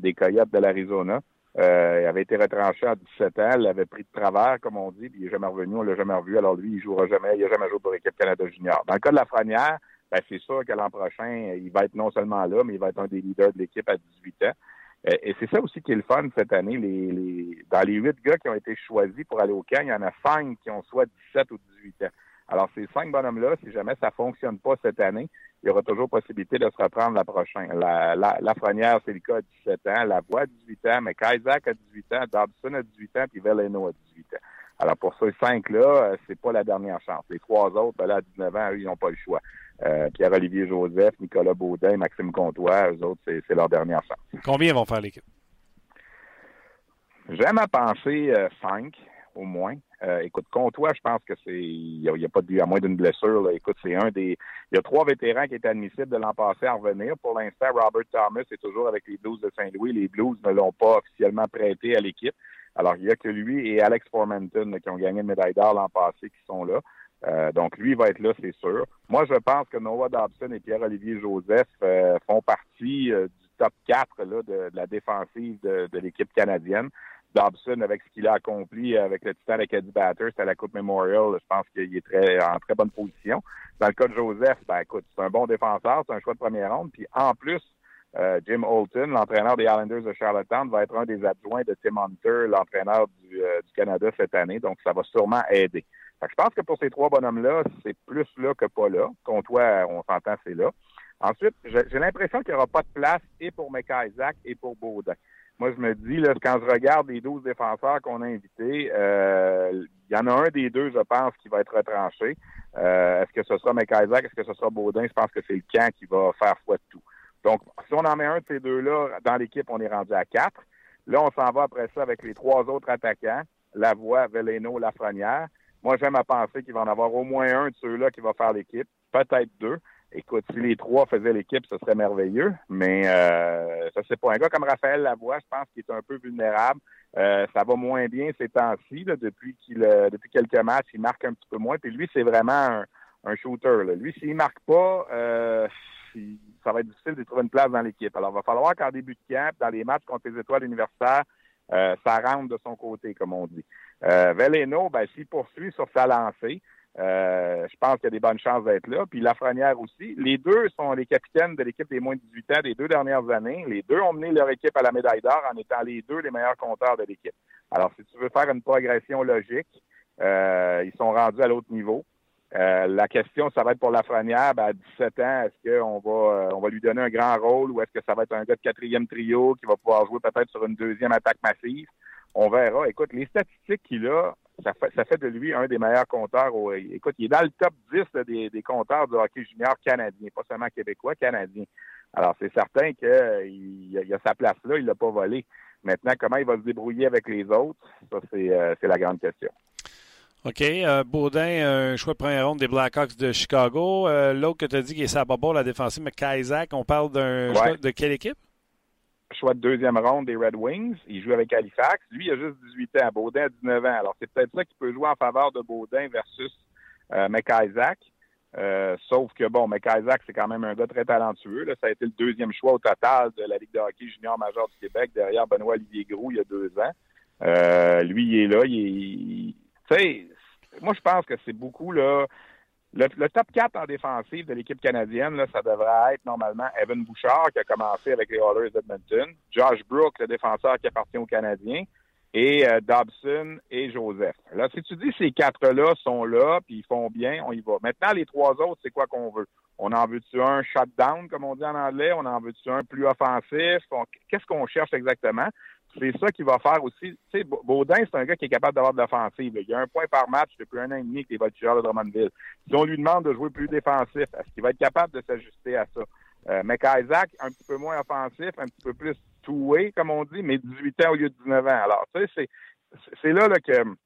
des Coyotes de l'Arizona. Euh, il avait été retranché à 17 ans, il l'avait pris de travers, comme on dit, puis il n'est jamais revenu, on l'a jamais revu. Alors lui, il jouera jamais, il n'a jamais joué pour l'équipe Canada Junior. Dans le cas de la Franière, ben, c'est sûr que l'an prochain, il va être non seulement là, mais il va être un des leaders de l'équipe à 18 ans. Euh, Et c'est ça aussi qui est le fun cette année. Les, les, dans les huit gars qui ont été choisis pour aller au camp, il y en a cinq qui ont soit 17 ou 18 ans. Alors, ces cinq bonhommes-là, si jamais ça fonctionne pas cette année, il y aura toujours possibilité de se reprendre la prochaine. La, la, la Frenière, c'est le cas à 17 ans. La Voix à 18 ans. Mais Kaisak à 18 ans. Dobson à 18 ans. Puis Veleno à 18 ans. Alors, pour ces cinq-là, euh, c'est pas la dernière chance. Les trois autres, ben là, à 19 ans, eux, ils n'ont pas le choix. Euh, Pierre-Olivier Joseph, Nicolas Baudin, Maxime Comtois, eux autres, c'est, leur dernière chance. Combien vont faire l'équipe? J'aime à penser euh, cinq, au moins. Euh, écoute, Comtois, je pense que c'est. Il n'y a, pas à moins d'une blessure. Là. Écoute, c'est un des. Il y a trois vétérans qui étaient admissibles de l'an passé à revenir. Pour l'instant, Robert Thomas est toujours avec les Blues de Saint-Louis. Les Blues ne l'ont pas officiellement prêté à l'équipe. Alors, il n'y a que lui et Alex Formanton qui ont gagné une médaille d'or l'an passé qui sont là. Euh, donc, lui va être là, c'est sûr. Moi, je pense que Noah Dobson et Pierre-Olivier Joseph euh, font partie du top 4 là, de, la défensive de l'équipe canadienne. Dobson, avec ce qu'il a accompli avec le Titan Acadie Batters à la Coupe Memorial, je pense qu'il est très en très bonne position. Dans le cas de Joseph, ben écoute, c'est un bon défenseur, c'est un choix de première ronde. Puis en plus, euh, Jim Holton, l'entraîneur des Islanders de Charlottetown, va être un des adjoints de Tim Hunter, l'entraîneur du, euh, Canada cette année. Donc, ça va sûrement aider. Je pense que pour ces trois bonhommes-là, c'est plus là que pas là. Toi, on s'entend, c'est là. Ensuite, j'ai l'impression qu'il n'y aura pas de place et pour Isaac et pour Baudin. Moi, je me dis, là, quand je regarde les 12 défenseurs qu'on a invités, euh, il y en a un des deux, je pense, qui va être retranché. Euh, est-ce que ce sera McIsaac? Est-ce que ce sera Baudin? Je pense que c'est le camp qui va faire foi de tout. Donc, si on en met un de ces deux-là dans l'équipe, on est rendu à quatre. Là, on s'en va après ça avec les trois autres attaquants, Lavoie, Veleno, Lafrenière. Moi, j'aime à penser qu'il va en avoir au moins un de ceux-là qui va faire l'équipe, peut-être deux. Écoute, si les trois faisaient l'équipe, ce serait merveilleux, mais euh, ça c'est pas un gars comme Raphaël Lavoie, je pense qu'il est un peu vulnérable. Euh, ça va moins bien ces temps-ci, depuis qu'il euh, depuis quelques matchs, il marque un petit peu moins. Puis lui, c'est vraiment un, shooter. Là. Lui, s'il marque pas, euh, ça va être difficile de trouver une place dans l'équipe. Alors, il va falloir qu'en début de camp, dans les matchs contre les étoiles universitaires, euh, ça rentre de son côté, comme on dit. Euh, Veleno, ben, s'il poursuit sur sa lancée, euh, je pense qu'il y a des bonnes chances d'être là. Puis Lafrenière aussi. Les deux sont les capitaines de l'équipe des moins de 18 ans des deux dernières années. Les deux ont mené leur équipe à la médaille d'or en étant les deux les meilleurs compteurs de l'équipe. Alors, si tu veux faire une progression logique, euh, ils sont rendus à l'autre niveau. Euh, la question, ça va être pour Lafrenière, ben, à 17 ans, est-ce qu'on va on va lui donner un grand rôle ou est-ce que ça va être un gars de quatrième trio qui va pouvoir jouer peut-être sur une deuxième attaque massive? On verra. Écoute, les statistiques qu'il a, ça fait, ça fait de lui un des meilleurs compteurs. écoute, il est dans le top 10 des, des compteurs du hockey junior canadien, pas seulement québécois, canadien. Alors, c'est certain qu'il il a sa place là, il l'a pas volé. Maintenant, comment il va se débrouiller avec les autres, ça, c'est euh, la grande question. OK. Euh, Baudin, un choix de première ronde des Blackhawks de Chicago. Euh, l'autre que tu as dit qui est Sababo, la défensive, mais Kaisak, on parle d'un de quelle équipe? Choix de deuxième ronde des Red Wings. Il joue avec Halifax. Lui, il a juste 18 ans. Baudin a 19 ans. Alors, c'est peut-être ça qui peut jouer en faveur de Baudin versus euh, McIsaac. Euh, sauf que, bon, McIsaac, c'est quand même un gars très talentueux. Là. Ça a été le deuxième choix au total de la Ligue de hockey junior majeur du Québec, derrière Benoît-Olivier Groux, il y a deux ans. Euh, lui, il est là. Il, tu sais, moi, je pense que c'est beaucoup, là, le, top 4 en défensive de l'équipe canadienne, ça devrait être normalement Evan Bouchard, qui a commencé avec les Oilers d'Edmonton, Josh Brook, le défenseur qui appartient aux Canadiens, et euh, Dobson et Joseph. Là, si tu dis ces quatre-là sont là, puis ils font bien, on y va. Maintenant, les trois autres, c'est quoi qu'on veut? On en veut-tu un shutdown, comme on dit en anglais? On en veut-tu un plus offensif? Qu'est-ce qu'on cherche exactement? C'est ça qui va faire aussi. Tu sais, Baudin, c'est un gars qui est capable d'avoir de l'offensive. Il y a un point par match depuis un an et demi avec les voltigeurs de Drummondville. Si on lui demande de jouer plus défensif, est-ce qu'il va être capable de s'ajuster à ça? Euh, Isaac, un petit peu moins offensif, un petit peu plus two-way, comme on dit, mais 18 ans au lieu de 19 ans. Alors, tu sais, c'est là, là, que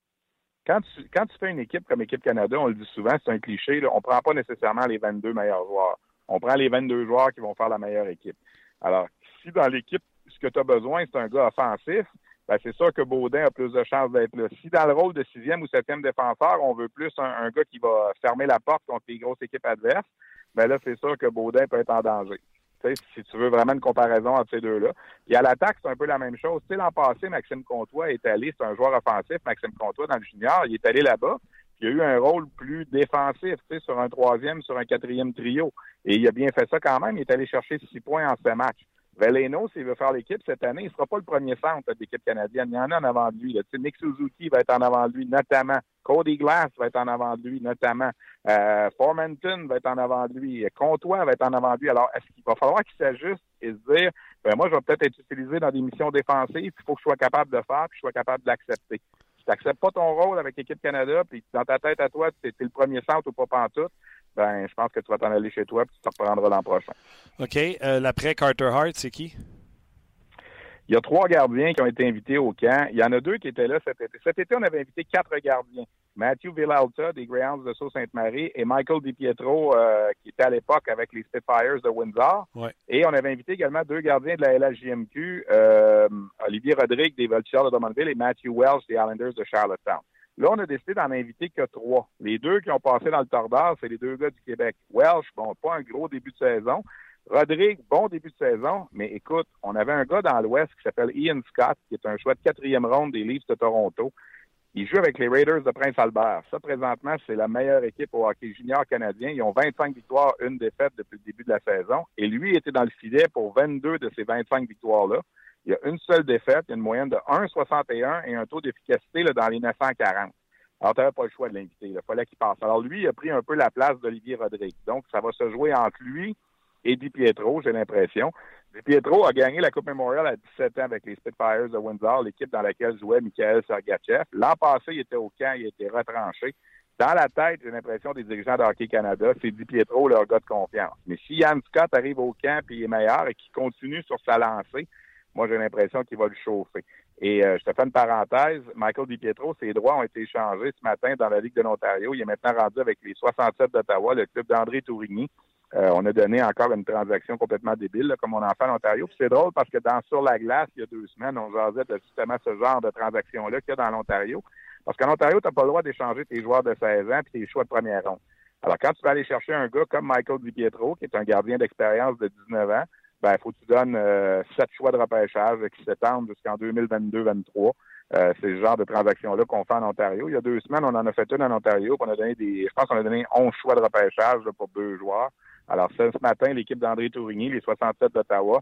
quand tu, quand tu fais une équipe comme Équipe Canada, on le dit souvent, c'est un cliché, on prend pas nécessairement les 22 meilleurs joueurs. On prend les 22 joueurs qui vont faire la meilleure équipe. Alors, si dans l'équipe, que tu as besoin, c'est un gars offensif, ben c'est sûr que Baudin a plus de chances d'être là. Si dans le rôle de sixième ou septième défenseur, on veut plus un, gars qui va fermer la porte contre les grosses équipes adverses, ben là, c'est sûr que Baudin peut être en danger. si tu veux vraiment une comparaison entre ces deux-là. Puis à l'attaque, c'est un peu la même chose. L'an passé, Maxime Comtois est allé, c'est un joueur offensif, Maxime Comtois dans le junior, il est allé là-bas. Il a eu un rôle plus défensif, tu sais, sur un troisième, sur un quatrième trio. Et il a bien fait ça quand même. Il est allé chercher six points en ce match. Veleno, s'il veut faire l'équipe cette année, il ne sera pas le premier centre de l'équipe canadienne. Il y en a en avant de lui. Là. Nick Suzuki va être en avant de lui, notamment. Cody Glass va être en avant de lui, notamment. Euh, Formanton va être en avant de lui. Comtois va être en avant de lui. Alors, est-ce qu'il va falloir qu'il s'ajuste et se dire, ben, moi, je vais peut-être être utilisé dans des missions défensives, il faut que je sois capable de faire, puis je sois capable d'accepter. Si tu n'acceptes pas ton rôle avec l'équipe Canada, puis dans ta tête à toi, tu es, le premier centre ou pas pantoute, ben, je pense que tu vas t'en aller chez toi puis tu te reprendras l'an prochain. OK. Euh, l'après Carter Hart, c'est qui? Il y a trois gardiens qui ont été invités au camp. Il y en a deux qui étaient là cet été. Cet été, on avait invité quatre gardiens. Matthew Villalta des Greyhounds de Sault-Sainte-Marie et Michael DiPietro, euh, qui était à l'époque avec les Spitfires de Windsor. Et on avait invité également deux gardiens de la LHJMQ, euh, Olivier Rodrigue des Voltigeurs de Drummondville et Matthew Welsh des Islanders de Charlottetown. Là, on a décidé d'en inviter que trois. Les deux qui ont passé dans le tordeur, c'est les deux gars du Québec. Welsh, bon, pas un gros début de saison. Rodrigue, bon début de saison, mais écoute, on avait un gars dans l'Ouest qui s'appelle Ian Scott, qui est un choix de quatrième ronde des Leafs de Toronto. Il joue avec les Raiders de Prince-Albert. Ça, présentement, c'est la meilleure équipe au hockey junior canadien. Ils ont 25 victoires, une défaite depuis le début de la saison. Et lui était dans le filet pour 22 de ces 25 victoires-là. Il y a une seule défaite, une moyenne de 1,61 et un taux d'efficacité dans les 940. Alors, tu n'avais pas le choix de l'inviter. Il fallait qu'il passe. Alors, lui, il a pris un peu la place d'Olivier Rodrigue. Donc, ça va se jouer entre lui et Di Pietro, j'ai l'impression. Di Pietro a gagné la Coupe Memorial à 17 ans avec les Spitfires de Windsor, l'équipe dans laquelle jouait Michael Sergachev. L'an passé, il était au camp, il était retranché. Dans la tête, j'ai l'impression des dirigeants de Hockey Canada, c'est Di Pietro leur gars de confiance. Mais si Yann Scott arrive au camp et il est meilleur et qu'il continue sur sa lancée, moi j'ai l'impression qu'il va le chauffer. Et euh, je te fais une parenthèse, Michael Di Pietro, ses droits ont été échangés ce matin dans la Ligue de l'Ontario. Il est maintenant rendu avec les 67 d'Ottawa, le club d'André Tourigny. Euh, on a donné encore une transaction complètement débile, comme on en fait en Ontario. Puis c'est drôle parce que dans Sur la glace, il y a deux semaines, on jasait de justement ce genre de transaction-là qu'il y a dans l'Ontario. Parce qu'en Ontario, tu n'as pas le droit d'échanger tes joueurs de 16 ans et tes choix de première ronde. Alors, quand tu vas aller chercher un gars comme Michael Di Pietro, qui est un gardien d'expérience de 19 ans, ben, faut que tu donnes euh, sept choix de repêchage qui s'étendent jusqu'en 2022-2023. Euh, c'est le genre de transaction-là qu'on fait en Ontario. Il y a deux semaines, on en a fait une en Ontario. On a donné des, je pense qu'on a donné 11 choix de repêchage pour deux joueurs. Alors, ce, matin, l'équipe d'André Tourigny, les 67 d'Ottawa,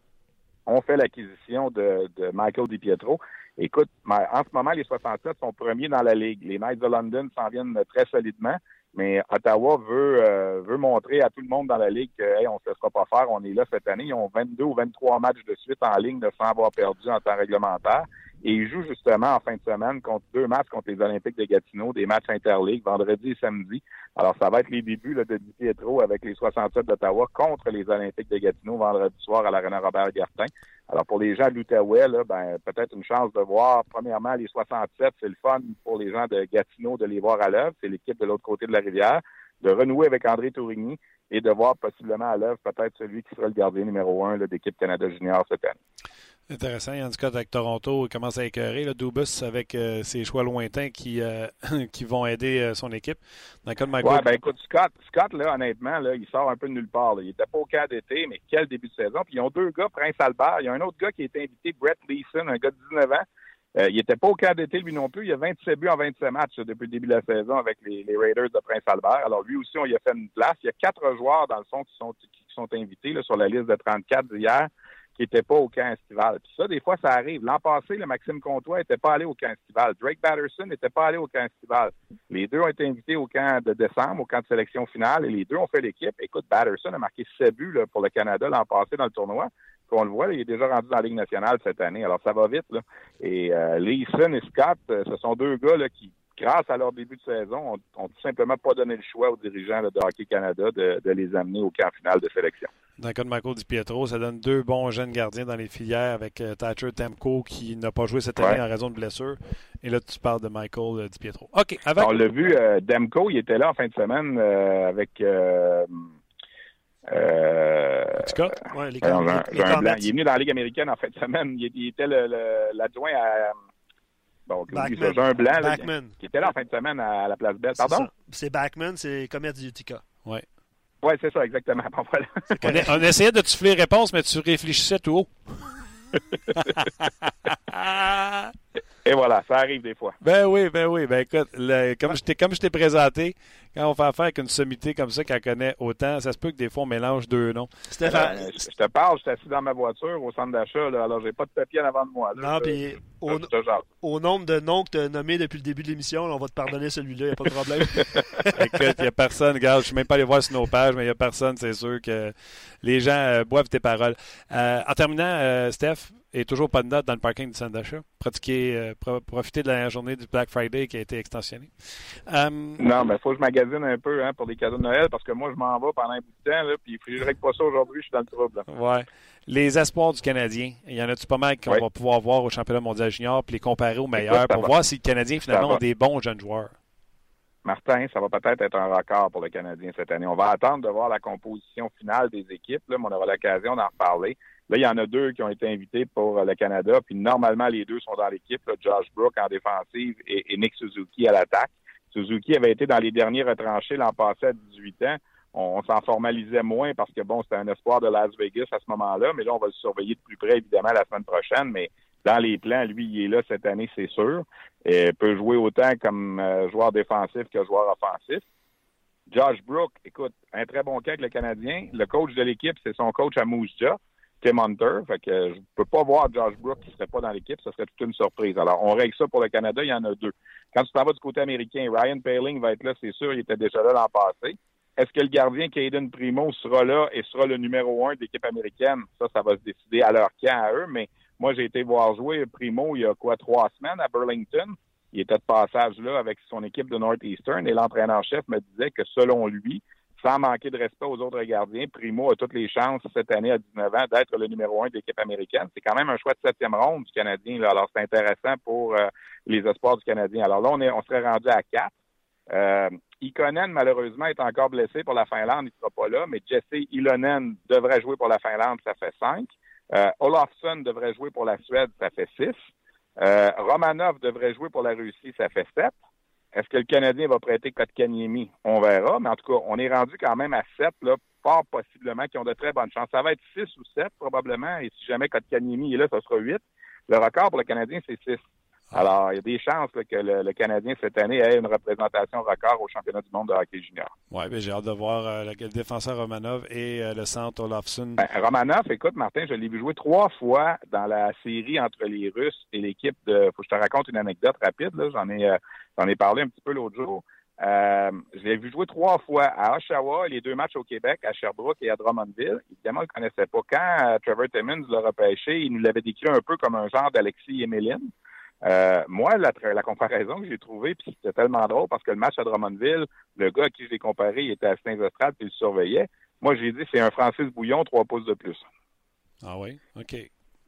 ont fait l'acquisition de, Michael DiPietro. Écoute, en ce moment, les 67 sont premiers dans la Ligue. Les Knights de London s'en viennent très solidement. Mais Ottawa veut, euh, montrer à tout le monde dans la Ligue qu'on ne se laissera pas faire. On est là cette année. Ils ont 22 ou 23 matchs de suite en ligne de sans avoir perdu en temps réglementaire. Et ils jouent justement en fin de semaine contre deux matchs contre les Olympiques de Gatineau, des matchs interligues, vendredi et samedi. Alors, ça va être les débuts là, de Di Pietro avec les 67 d'Ottawa contre les Olympiques de Gatineau vendredi soir à l'Arena Robert-Gartin. Alors, pour les gens de l'Outaouais, ben, peut-être une chance de voir, premièrement, les 67, c'est le fun pour les gens de Gatineau de les voir à l'œuvre. C'est l'équipe de l'autre côté de la rivière. De renouer avec André Tourigny et de voir possiblement à l'œuvre peut-être celui qui sera le gardien numéro un d'équipe Canada Junior cette année. Intéressant. Yann Scott avec Toronto il commence à écœurer. Le Dubus avec euh, ses choix lointains qui, euh, qui vont aider euh, son équipe. Dans le cas de Ouais, ben écoute, Scott, Scott là, honnêtement, là, il sort un peu de nulle part. Il n'était pas au cas d'été, mais quel début de saison. Puis ils ont deux gars, Prince Albert. Il y a un autre gars qui a été invité, Brett Leeson, un gars de 19 ans. il n'était pas au cas d'été, lui non plus. Il a 27 buts en 27 matchs depuis le début de la saison avec les, Raiders de Prince Albert. Alors lui aussi, on y a fait une place. Il y a quatre joueurs, dans le fond, qui sont, qui sont invités là, sur la liste de 34 d'hier qui n'était pas au camp estival. Puis ça, des fois, ça arrive. L'an passé, le Maxime Comtois n'était pas allé au camp estival. Drake Batterson n'était pas allé au camp estival. Les deux ont été invités au camp de décembre, au camp de sélection finale, et les deux ont fait l'équipe. Écoute, Batterson a marqué 7 buts pour le Canada l'an passé dans le tournoi. Puis on le voit, il est déjà rendu dans la Ligue nationale cette année. Alors, ça va vite. Là. Et euh, Leeson et Scott, euh, ce sont deux gars là, qui, grâce à leur début de saison, ont, tout simplement pas donné le choix aux dirigeants de Hockey Canada de, de les amener au camp final de sélection. Dans le cas de Michael Di Pietro, ça donne deux bons jeunes gardiens dans les filières avec euh, Thatcher Temco qui n'a pas joué cette année en raison de blessure. Et là, tu parles de Michael euh, Di Pietro. OK. Avec... On l'a vu, euh, Demko, il était là en fin de semaine avec. Euh, Scott? Ouais, les, blanc. Il est venu dans la Ligue américaine en fin de semaine. Il, était l'adjoint à. Bon, Backman. un blanc là, qui était là en fin de semaine à la place Belle. Pardon? C'est Backman, c'est Comet Utica. Oui. Oui, c'est ça, exactement. on, essayait de te souffler les réponses, mais tu réfléchissais tout haut. Et voilà, ça arrive des fois. Ben oui, ben oui. Ben écoute, comme je t'ai comme je t'ai présenté, quand on fait affaire avec une sommité comme ça qu'elle connaît autant, ça se peut que des fois on mélange deux noms. Stéphane, euh, je te parle, je suis assis dans ma voiture au centre d'achat, alors j'ai pas de papier en avant de moi. non, puis au, nombre de noms que tu as nommés depuis le début de l'émission, on va te pardonner celui-là, il n'y a pas de problème. écoute, il n'y a personne, regarde, je suis même pas allé voir sur nos pages, mais il n'y a personne, c'est sûr que les gens euh, boivent tes paroles. Euh, en terminant, Steph, et toujours pas de note dans le parking du centre d'achat. Pratiquer, euh, profiter de la journée du Black Friday qui a été extensionnée. Euh, non, mais il faut que je magasine un peu hein, pour les cadeaux de Noël parce que moi, je m'en vais pendant un bout de temps. Là, puis je ne pas ça aujourd'hui, je suis dans le trouble. Ouais. Les espoirs du Canadien, il y en a-tu pas mal qu'on va pouvoir voir au championnat mondial junior puis les comparer aux meilleurs pour voir si le Canadien finalement ont des bons jeunes joueurs? Martin, ça va peut-être être un record pour le Canadien cette année. On va attendre de voir la composition finale des équipes, là, mais on aura l'occasion d'en reparler. Là, il y en a deux qui ont été invités pour le Canada, puis normalement, les deux sont dans l'équipe, Josh Brook en défensive et, Nick Suzuki à l'attaque. Suzuki avait été dans les derniers retranchés l'an passé à 18 ans. On, s'en formalisait moins parce que, bon, c'était un espoir de Las Vegas à ce moment-là, mais là, on va le surveiller de plus près, évidemment, la semaine prochaine, mais dans les plans, lui, il est là cette année, c'est sûr. Peut jouer autant comme euh, joueur défensif que joueur offensif. Josh Brook, écoute, un très bon cas avec le Canadien. Le coach de l'équipe, c'est son coach à Moose Tim Hunter. Fait que je peux pas voir Josh Brook qui serait pas dans l'équipe. Ce serait toute une surprise. Alors, on règle ça pour le Canada. Il y en a deux. Quand tu t'en vas du côté américain, Ryan Paling va être là, c'est sûr. Il était déjà là l'an passé. Est-ce que le gardien Caden Primo sera là et sera le numéro un de l'équipe américaine? Ça, ça va se décider à leur camp à eux, mais moi, j'ai été voir jouer Primo il y a quoi, trois semaines à Burlington. Il était de passage là avec son équipe de Northeastern et l'entraîneur-chef me disait que selon lui, sans manquer de respect aux autres gardiens, Primo a toutes les chances cette année à 19 ans d'être le numéro un de l'équipe américaine. C'est quand même un choix de septième ronde du Canadien. Là. Alors, c'est intéressant pour euh, les espoirs du Canadien. Alors là, on, est, on serait rendu à quatre. Euh, Ikonen, malheureusement, est encore blessé pour la Finlande. Il ne sera pas là, mais Jesse Ilonen devrait jouer pour la Finlande. Ça fait cinq. Euh, Olofsson devrait jouer pour la Suède. Ça fait six. Euh, Romanov devrait jouer pour la Russie. Ça fait sept. Est-ce que le Canadien va prêter Kotkaniemi? On verra, mais en tout cas, on est rendu quand même à 7, là, fort possiblement, qui ont de très bonnes chances. Ça va être 6 ou 7 probablement, et si jamais Kotkaniemi est là, ça sera 8. Le record pour le Canadien, c'est 6. Alors, il y a des chances que le, Canadien, cette année, ait une représentation record au championnat du monde de hockey junior. Oui, mais j'ai hâte de voir euh, le défenseur Romanov et euh, le centre Olafsson. Ben, Romanov, écoute, Martin, je l'ai vu jouer trois fois dans la série entre les Russes et l'équipe de... Faut que je te raconte une anecdote rapide. J'en ai, euh, j'en ai parlé un petit peu l'autre jour. je l'ai vu jouer trois fois à Oshawa, les deux matchs au Québec, à Sherbrooke et à Drummondville. Évidemment, il ne connaissait pas. Quand Trevor Timmons l'a repêché, il nous l'avait décrit un peu comme un genre d'Alexis Emeline. Euh, moi, la, la, comparaison que j'ai trouvée, puis c'était tellement drôle parce que le match à Drummondville, le gars à qui je l'ai comparé, il était à Saint-Estrade puis il le surveillait. Moi, j'ai dit c'est un Francis Bouillon, trois pouces de plus. Ah oui? OK.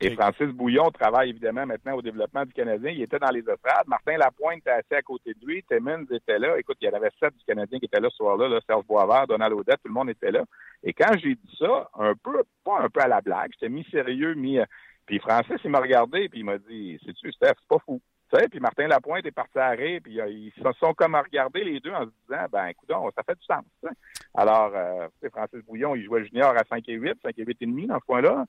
Et Francis Bouillon travaille évidemment maintenant au développement du Canadien. Il était dans les estrades. Martin Lapointe était assis à côté de lui. Timmons était là. Écoute, il y en avait sept du Canadien qui étaient là ce soir-là. Là. Serge Boisvert, Donald Odette, tout le monde était là. Et quand j'ai dit ça, un peu, pas un peu à la blague, j'étais mi-sérieux, mi... Puis Francis, il m'a regardé, puis il m'a dit, sais-tu, Steph, c'est pas fou. Tu sais, puis Martin Lapointe est parti à puis euh, ils se sont comme regardés les deux en se disant, ben, écoute, ça fait du sens. Alors, euh, Francis Bouillon, il jouait junior à 5 et 8, 5 et 8 et demi dans ce coin-là.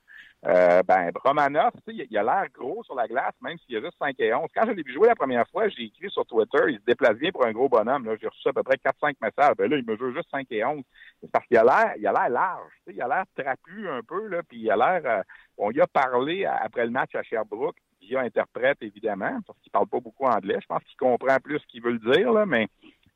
Euh, ben, sais, il a l'air gros sur la glace, même s'il a juste 5 et 11. Quand je l'ai vu jouer la première fois, j'ai écrit sur Twitter, il se déplace bien pour un gros bonhomme. J'ai reçu à peu près 4-5 messages. Ben là, il me joue juste 5 et 11. C'est parce qu'il a l'air, il a l'air large, il a l'air trapu un peu, là, puis il a l'air, euh, on y a parlé après le match à Sherbrooke interprète, évidemment, parce qu'il parle pas beaucoup anglais. Je pense qu'il comprend plus ce qu'il veut le dire, là, mais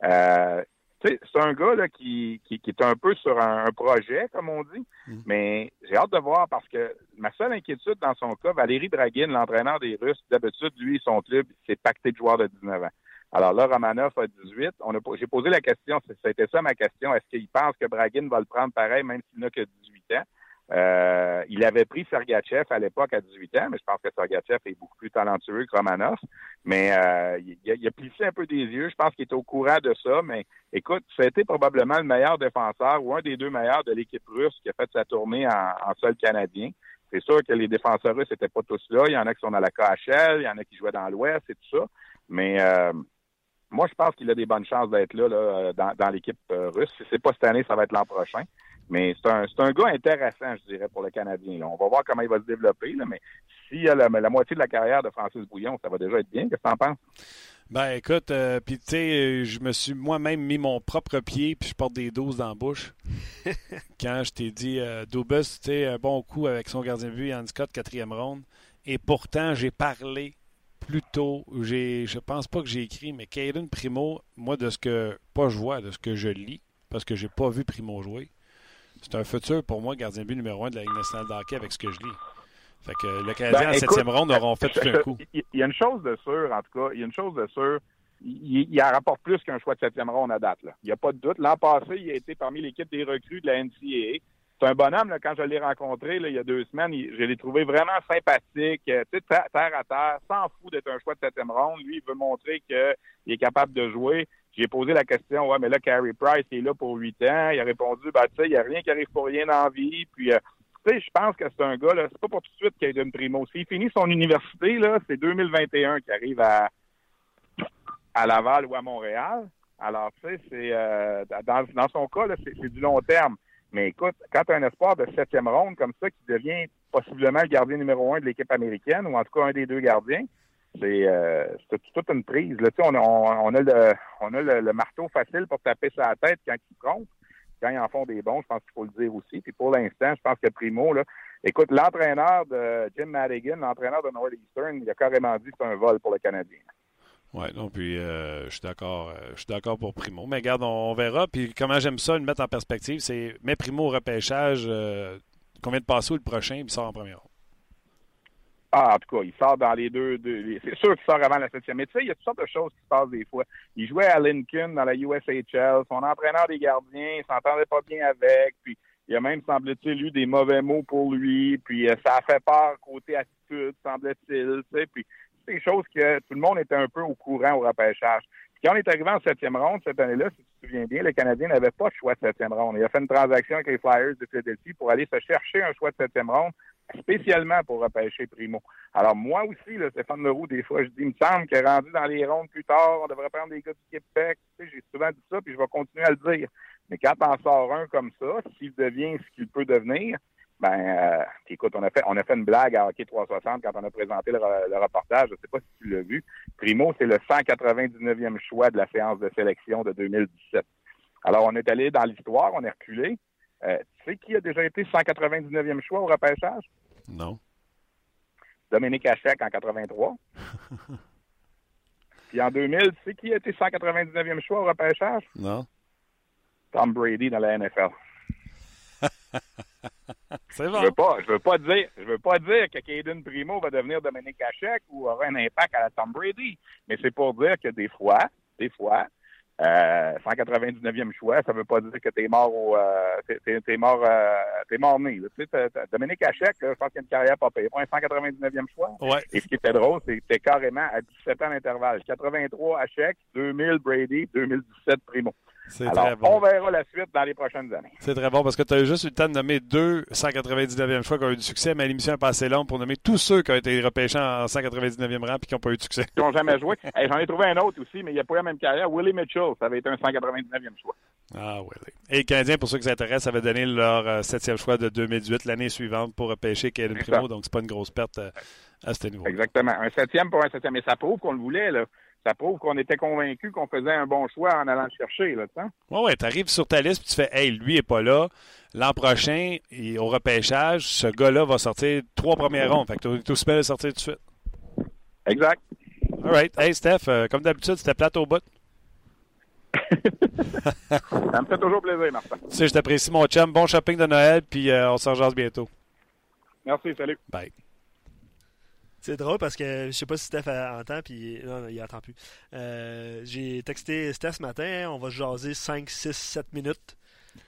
euh, c'est un gars là, qui, qui, est un peu sur un, projet, comme on dit. Mm. Mais j'ai hâte de voir parce que ma seule inquiétude dans son cas, Valérie Dragin, l'entraîneur des Russes, d'habitude, lui, son club, c'est pacté de joueurs de 19 ans. Alors là, Romanov a 18. J'ai posé la question, c'était ça ma question. Est-ce qu'il pense que Dragin va le prendre pareil, même s'il n'a que 18 ans? Euh, il avait pris Sergachev à l'époque à 18 ans, mais je pense que Sergachev est beaucoup plus talentueux que Romanov. Mais euh, il, a, plissé un peu des yeux. Je pense qu'il est au courant de ça. Mais écoute, c'était probablement le meilleur défenseur ou un des deux meilleurs de l'équipe russe qui a fait sa tournée en, sol canadien. C'est sûr que les défenseurs russes n'étaient pas tous là. Il y en a qui sont dans la KHL, il y en a qui jouaient dans l'Ouest et tout ça. Mais euh, moi, je pense qu'il a des bonnes chances d'être là, dans, l'équipe russe. Si c'est pas cette année, ça va être l'an prochain. Mais c'est un, un gars intéressant, je dirais, pour le Canadien. On va voir comment il va se développer, là, mais s'il y a la, moitié de la carrière de Francis Bouillon, ça va déjà être bien. Qu'est-ce que tu en penses? Ben écoute, euh, puis tu sais, je me suis moi-même mis mon propre pied, puis je porte des doses dans la bouche. Quand je t'ai dit, euh, Dubus, tu sais, un bon coup avec son gardien de but, Yann Scott, quatrième ronde. Et pourtant, j'ai parlé plus tôt, j'ai, je pense pas que j'ai écrit, mais Caden Primo, moi, de ce que, pas je vois, de ce que je lis, parce que j'ai pas vu Primo jouer, c'est un futur pour moi, gardien but numéro un de la Ligue nationale d'hockey avec ce que je lis. Fait que le Canadien ben, en septième ronde auront fait tout un coup. Il y a une chose de sûr, en tout cas, il y a une chose de sûr. Il, il en rapporte plus qu'un choix de septième ronde à date. Il n'y a pas de doute. L'an passé, il a été parmi l'équipe des recrues de la NCAA. C'est un bonhomme, là, quand je l'ai rencontré là, il y a deux semaines, je l'ai trouvé vraiment sympathique, euh, terre à terre, sans fou d'être un choix de septième ronde. Lui, il veut montrer qu'il est capable de jouer. J'ai posé la question, ouais, mais là, Carey Price est là pour huit ans. Il a répondu, bah, tu sais, il n'y a rien qui arrive pour rien dans la vie. Puis, euh, tu sais, je pense que c'est un gars, là, c'est pas pour tout de suite qu'il une primo. S'il finit son université, là, c'est 2021 qui arrive à, à Laval ou à Montréal. Alors, tu sais, c'est, euh, dans, son cas, là, c'est, du long terme. Mais écoute, quand tu as un espoir de septième ronde comme ça qui devient possiblement le gardien numéro un de l'équipe américaine, ou en tout cas un des deux gardiens, c'est euh, toute une prise. Là, on, on, a, le, on a le, marteau facile pour taper sa tête quand ils trompent. Quand ils en font des bons, je pense qu'il faut le dire aussi. Puis pour l'instant, je pense que Primo, là, écoute, l'entraîneur de Jim Madigan, l'entraîneur de Northeastern, il a carrément dit que c'est un vol pour le Canadien. Oui, non, puis euh, je suis d'accord euh, je suis d'accord pour Primo. Mais regarde, on, verra. Puis comment j'aime ça, le mettre en perspective, c'est mets Primo au repêchage, combien de passes ou le prochain, puis sort en première. Ah, en tout cas, il sort dans les deux. c'est sûr qu'il sort avant la septième. Mais tu sais, il y a toutes sortes de choses qui se passent des fois. Il jouait à Lincoln dans la USHL. Son entraîneur des gardiens, il s'entendait pas bien avec. Puis il a même, semble-t-il, eu des mauvais mots pour lui. Puis ça a fait peur côté attitude, semble-t-il. Tu sais, puis des choses que tout le monde était un peu au courant au repêchage. quand on est arrivé en septième ronde cette année-là, si tu te souviens bien, le Canadien n'avait pas de choix de septième ronde. Il a fait une transaction avec les Flyers de Philadelphie pour aller se chercher un choix de septième ronde spécialement pour repêcher Primo. Alors moi aussi, là, Stéphane Leroux, des fois, je dis, il me semble que rendu dans les rondes plus tard, on devrait prendre des gars du Québec. J'ai souvent dit ça, puis je vais continuer à le dire. Mais quand on sort un comme ça, s'il devient ce qu'il peut devenir, ben, euh, écoute, on a fait on a fait une blague à Hockey 360 quand on a présenté le, reportage. Je sais pas si tu l'as vu. Primo, c'est le 199e choix de la séance de sélection de 2017. Alors, on est allé dans l'histoire, on est reculé. Euh, tu sais qui a déjà été 199e choix au repêchage? Non. Dominique Hachek en 83. Puis en 2000, tu sais qui a été 199e choix au repêchage? Non. Tom Brady dans la NFL. C'est bon. Je veux pas, je veux pas dire, je veux pas dire que Caden Primo va devenir Dominique Hachek ou aura un impact à la Tom Brady, mais c'est pour dire que des fois, des fois, euh, 199e choix, ça veut pas dire que t'es mort au, euh, t'es, mort, euh, t'es mort né. Tu sais, Dominique Hachek, je pense qu'il a une carrière pas payée. Un 199e choix. Ouais. Et ce qui était drôle, c'est que c'était carrément à 17 ans d'intervalle. 83 Hachek, 2000 Brady, 2017 Primo. Alors, on verra la suite dans les prochaines années. C'est très bon parce que tu as juste eu le temps de nommer deux 199e choix qui ont eu du succès, mais l'émission est pas assez longue pour nommer tous ceux qui ont été repêchés en 199e rang et qui n'ont pas eu de succès. Qui n'ont jamais joué. J'en ai trouvé un autre aussi, mais il n'a pas eu la même carrière. Willie Mitchell, ça avait été un 199e choix. Ah, Willie. Et les Canadiens, pour ceux qui s'intéressent, avaient donné leur euh, septième choix de 2018 l'année suivante pour repêcher Kevin Primo, donc c'est pas une grosse perte euh, à ce niveau. Exactement. Un septième pour un septième. Mais ça prouve qu'on le voulait, là ça prouve qu'on était convaincu qu'on faisait un bon choix en allant le chercher. Là, oui, ouais, tu arrives sur ta liste et tu fais Hey, lui n'est pas là. L'an prochain, au repêchage, ce gars-là va sortir trois premières rondes. Fait que tu es aussi bien de sortir tout de suite. Exact. All right. Hey, Steph, euh, comme d'habitude, c'était plate au bout. ça me fait toujours plaisir, Martin. Tu sais, je t'apprécie, mon chum. Bon shopping de Noël, puis euh, on se rejoint bientôt. Merci, salut. Bye. C'est drôle parce que je sais pas si Steph entend, puis non, non il entend plus. Euh, j'ai texté Steph ce matin, on va jaser 5, 6, 7 minutes.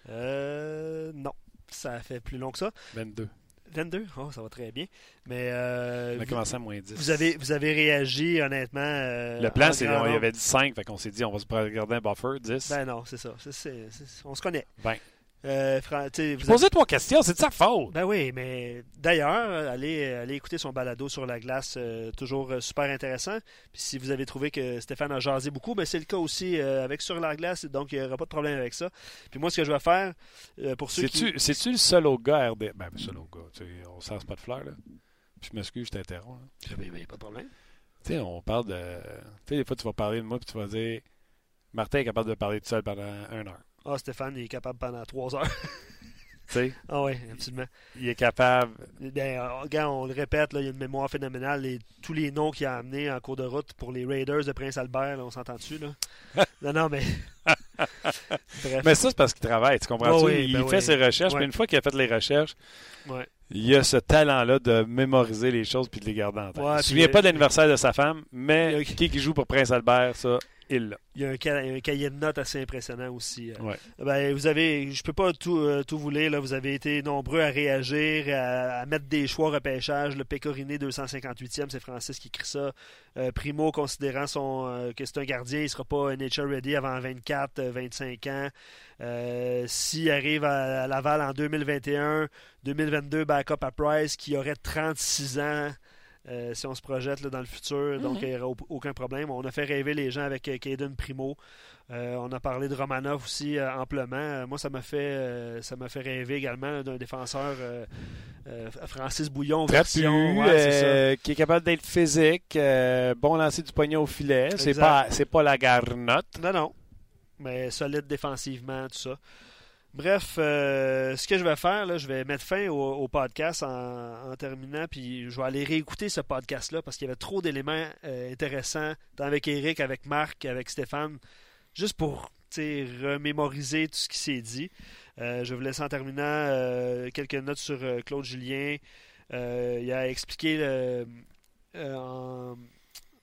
Euh, non, ça fait plus long que ça. 22. 22? Oh, ça va très bien. Mais euh, on a commencé à moins 10. Vous avez, vous avez réagi honnêtement. Euh, le plan, c'est qu'on y avait dit 5, fait qu'on s'est dit on va se regarder un buffer, 10. Ben non, c'est ça. on se connaît. Ben. Euh, vous Posez trois questions, c'est de sa faute. Ben oui, mais d'ailleurs, allez, allez écouter son balado sur la glace, euh, toujours euh, super intéressant. Puis si vous avez trouvé que Stéphane a jasé beaucoup, ben c'est le cas aussi avec sur la glace, donc il n'y aura pas de problème avec ça. Puis moi, ce que je vais faire, pour ceux qui... C'est-tu le seul au gars RD... Ben, le seul au gars, on sert pas de fleurs, là. Je m'excuse, je t'interromps. Ben, ben, ben, pas de problème. Tu sais, on parle de... Tu sais, des fois, tu vas parler de moi, puis tu vas dire... Martin est capable de parler tout seul pendant une heure. Ah, Stéphane, il est capable pendant trois heures. tu sais? Ah oui, absolument. Il est capable. Ben, regarde, on le répète, là, il a une mémoire phénoménale. tous les noms qu'il a amenés en cours de route pour les Raiders de Prince Albert, on s'entend dessus, là? non, non, mais. Bref. Mais ça, c'est parce qu'il travaille, tu comprends? tu il ben fait ses recherches, mais une fois qu'il a fait les recherches, il a ce talent-là de mémoriser les choses puis de les garder en tête. il ne se souvient pas de l'anniversaire de sa femme, mais qui qui joue pour Prince Albert, ça, il y a un, cahier de notes assez impressionnant aussi. Euh. Ben, vous avez, je peux pas tout, euh, tout vous lire. Là. Vous avez été nombreux à réagir, à, mettre des choix au repêchage. Le Pécoriné 258e, c'est Francis qui écrit ça. Euh, Primo, considérant son, que c'est un gardien, il sera pas nature ready avant 24, 25 ans. S'il arrive à, à, Laval en 2021, 2022, backup à Price, qui aurait 36 ans. Euh, si on se projette dans le futur. Donc, mhm. il n'y aura aucun problème. On a fait rêver les gens avec Caden euh, Primo. Euh, on a parlé de Romanov aussi amplement. moi, ça m'a fait ça m'a fait rêver également d'un défenseur Francis Bouillon version qui est capable d'être physique, bon lancer du poignet au filet. C'est pas c'est pas la garnotte. Non non. Mais solide défensivement, tout ça. Bref, euh, ce que je vais faire, je vais mettre fin au, podcast en, terminant, puis je vais aller réécouter ce podcast-là parce qu'il y avait trop d'éléments euh, intéressants, avec Eric, avec Marc, avec Stéphane, juste pour remémoriser tout ce qui s'est dit. Euh, je vous laisser en terminant quelques notes sur Claude Julien. Il a expliqué en,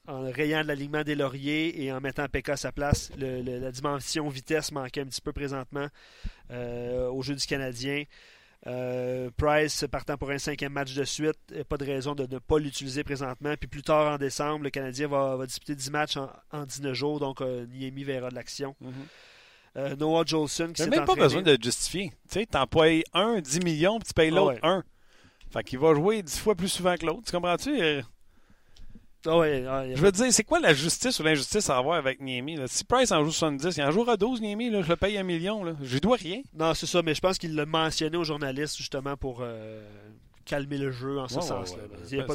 en rayant de l'alignement des lauriers et en mettant PK à sa place, le- le- la dimension vitesse manquait un petit peu présentement euh, au jeu du Canadien. Euh, Price partant pour un cinquième match de suite, euh, pas de raison de ne pas l'utiliser présentement. Puis plus tard en décembre, le Canadien va, va disputer 10 matchs en, en 19 jours, donc euh, Niemi verra de l'action. Euh, Noah Jolson qui s'est même pas besoin de justifier. Tu sais, t'en payes un, 10 millions, puis tu payes Ah l'autre ouais. un. Fait qu'il va jouer 10 fois plus souvent que l'autre. Tu comprends-tu? Ah ouais, ah, Je veux dire, c'est quoi la justice ou l'injustice à avoir avec Niemi? là? Si Price en joue 70, il en jouera 12, Niemi, là, je le paye un million. Là. Je lui dois rien. Non, c'est ça, mais je pense qu'il l'a mentionné aux journalistes justement pour euh, calmer le jeu en ce Ouais, sens-là. ouais, Il n'y a, pas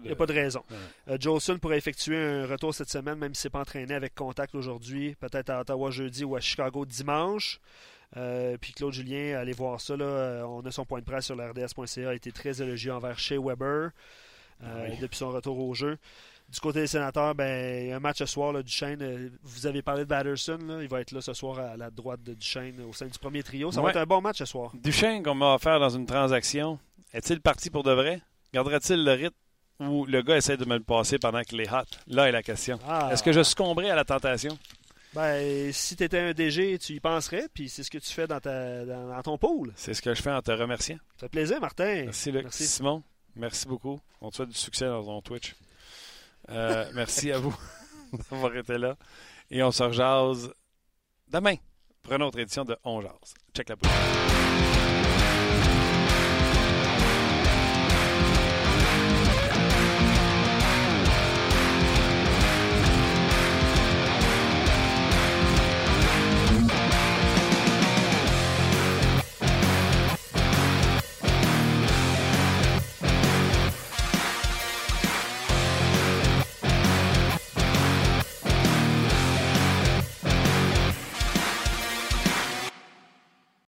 de- a pas raison. Euh, Jolson pourrait effectuer un retour cette semaine, même s'il s'est pas entraîné avec contact aujourd'hui, peut-être à Ottawa jeudi ou à Chicago dimanche. Euh, puis Claude Julien, allez voir ça. Là, euh, on a son point de presse sur la RDS.ca, a été très élogieux envers Shea Weber euh, Oui. depuis son retour au jeu. Du côté des sénateurs, ben, il y a un match ce soir, là, Duchesne. euh, vous avez parlé de Batterson, là, il va être là ce soir à la droite de Duchesne au sein du premier trio. Ça Ouais. va être un bon match ce soir. Duchesne qu'on m'a offert dans une transaction, est-il parti pour de vrai? Gardera-t-il le rythme ou le gars essaie de me le passer pendant qu'il est hot? Là est la question. Ah. Est-ce que je succomberai à la tentation? Ben, si tu étais un DG, tu y penserais, puis c'est ce que tu fais dans, ta, dans, dans ton pool. C'est ce que je fais en te remerciant. Ça fait plaisir, Martin. Merci, Luc. Merci. Simon, merci beaucoup. On te souhaite du succès dans ton Twitch. Euh, merci à vous d'avoir été là. Et on se rejase demain pour une autre édition de On Jase. Check la bouche.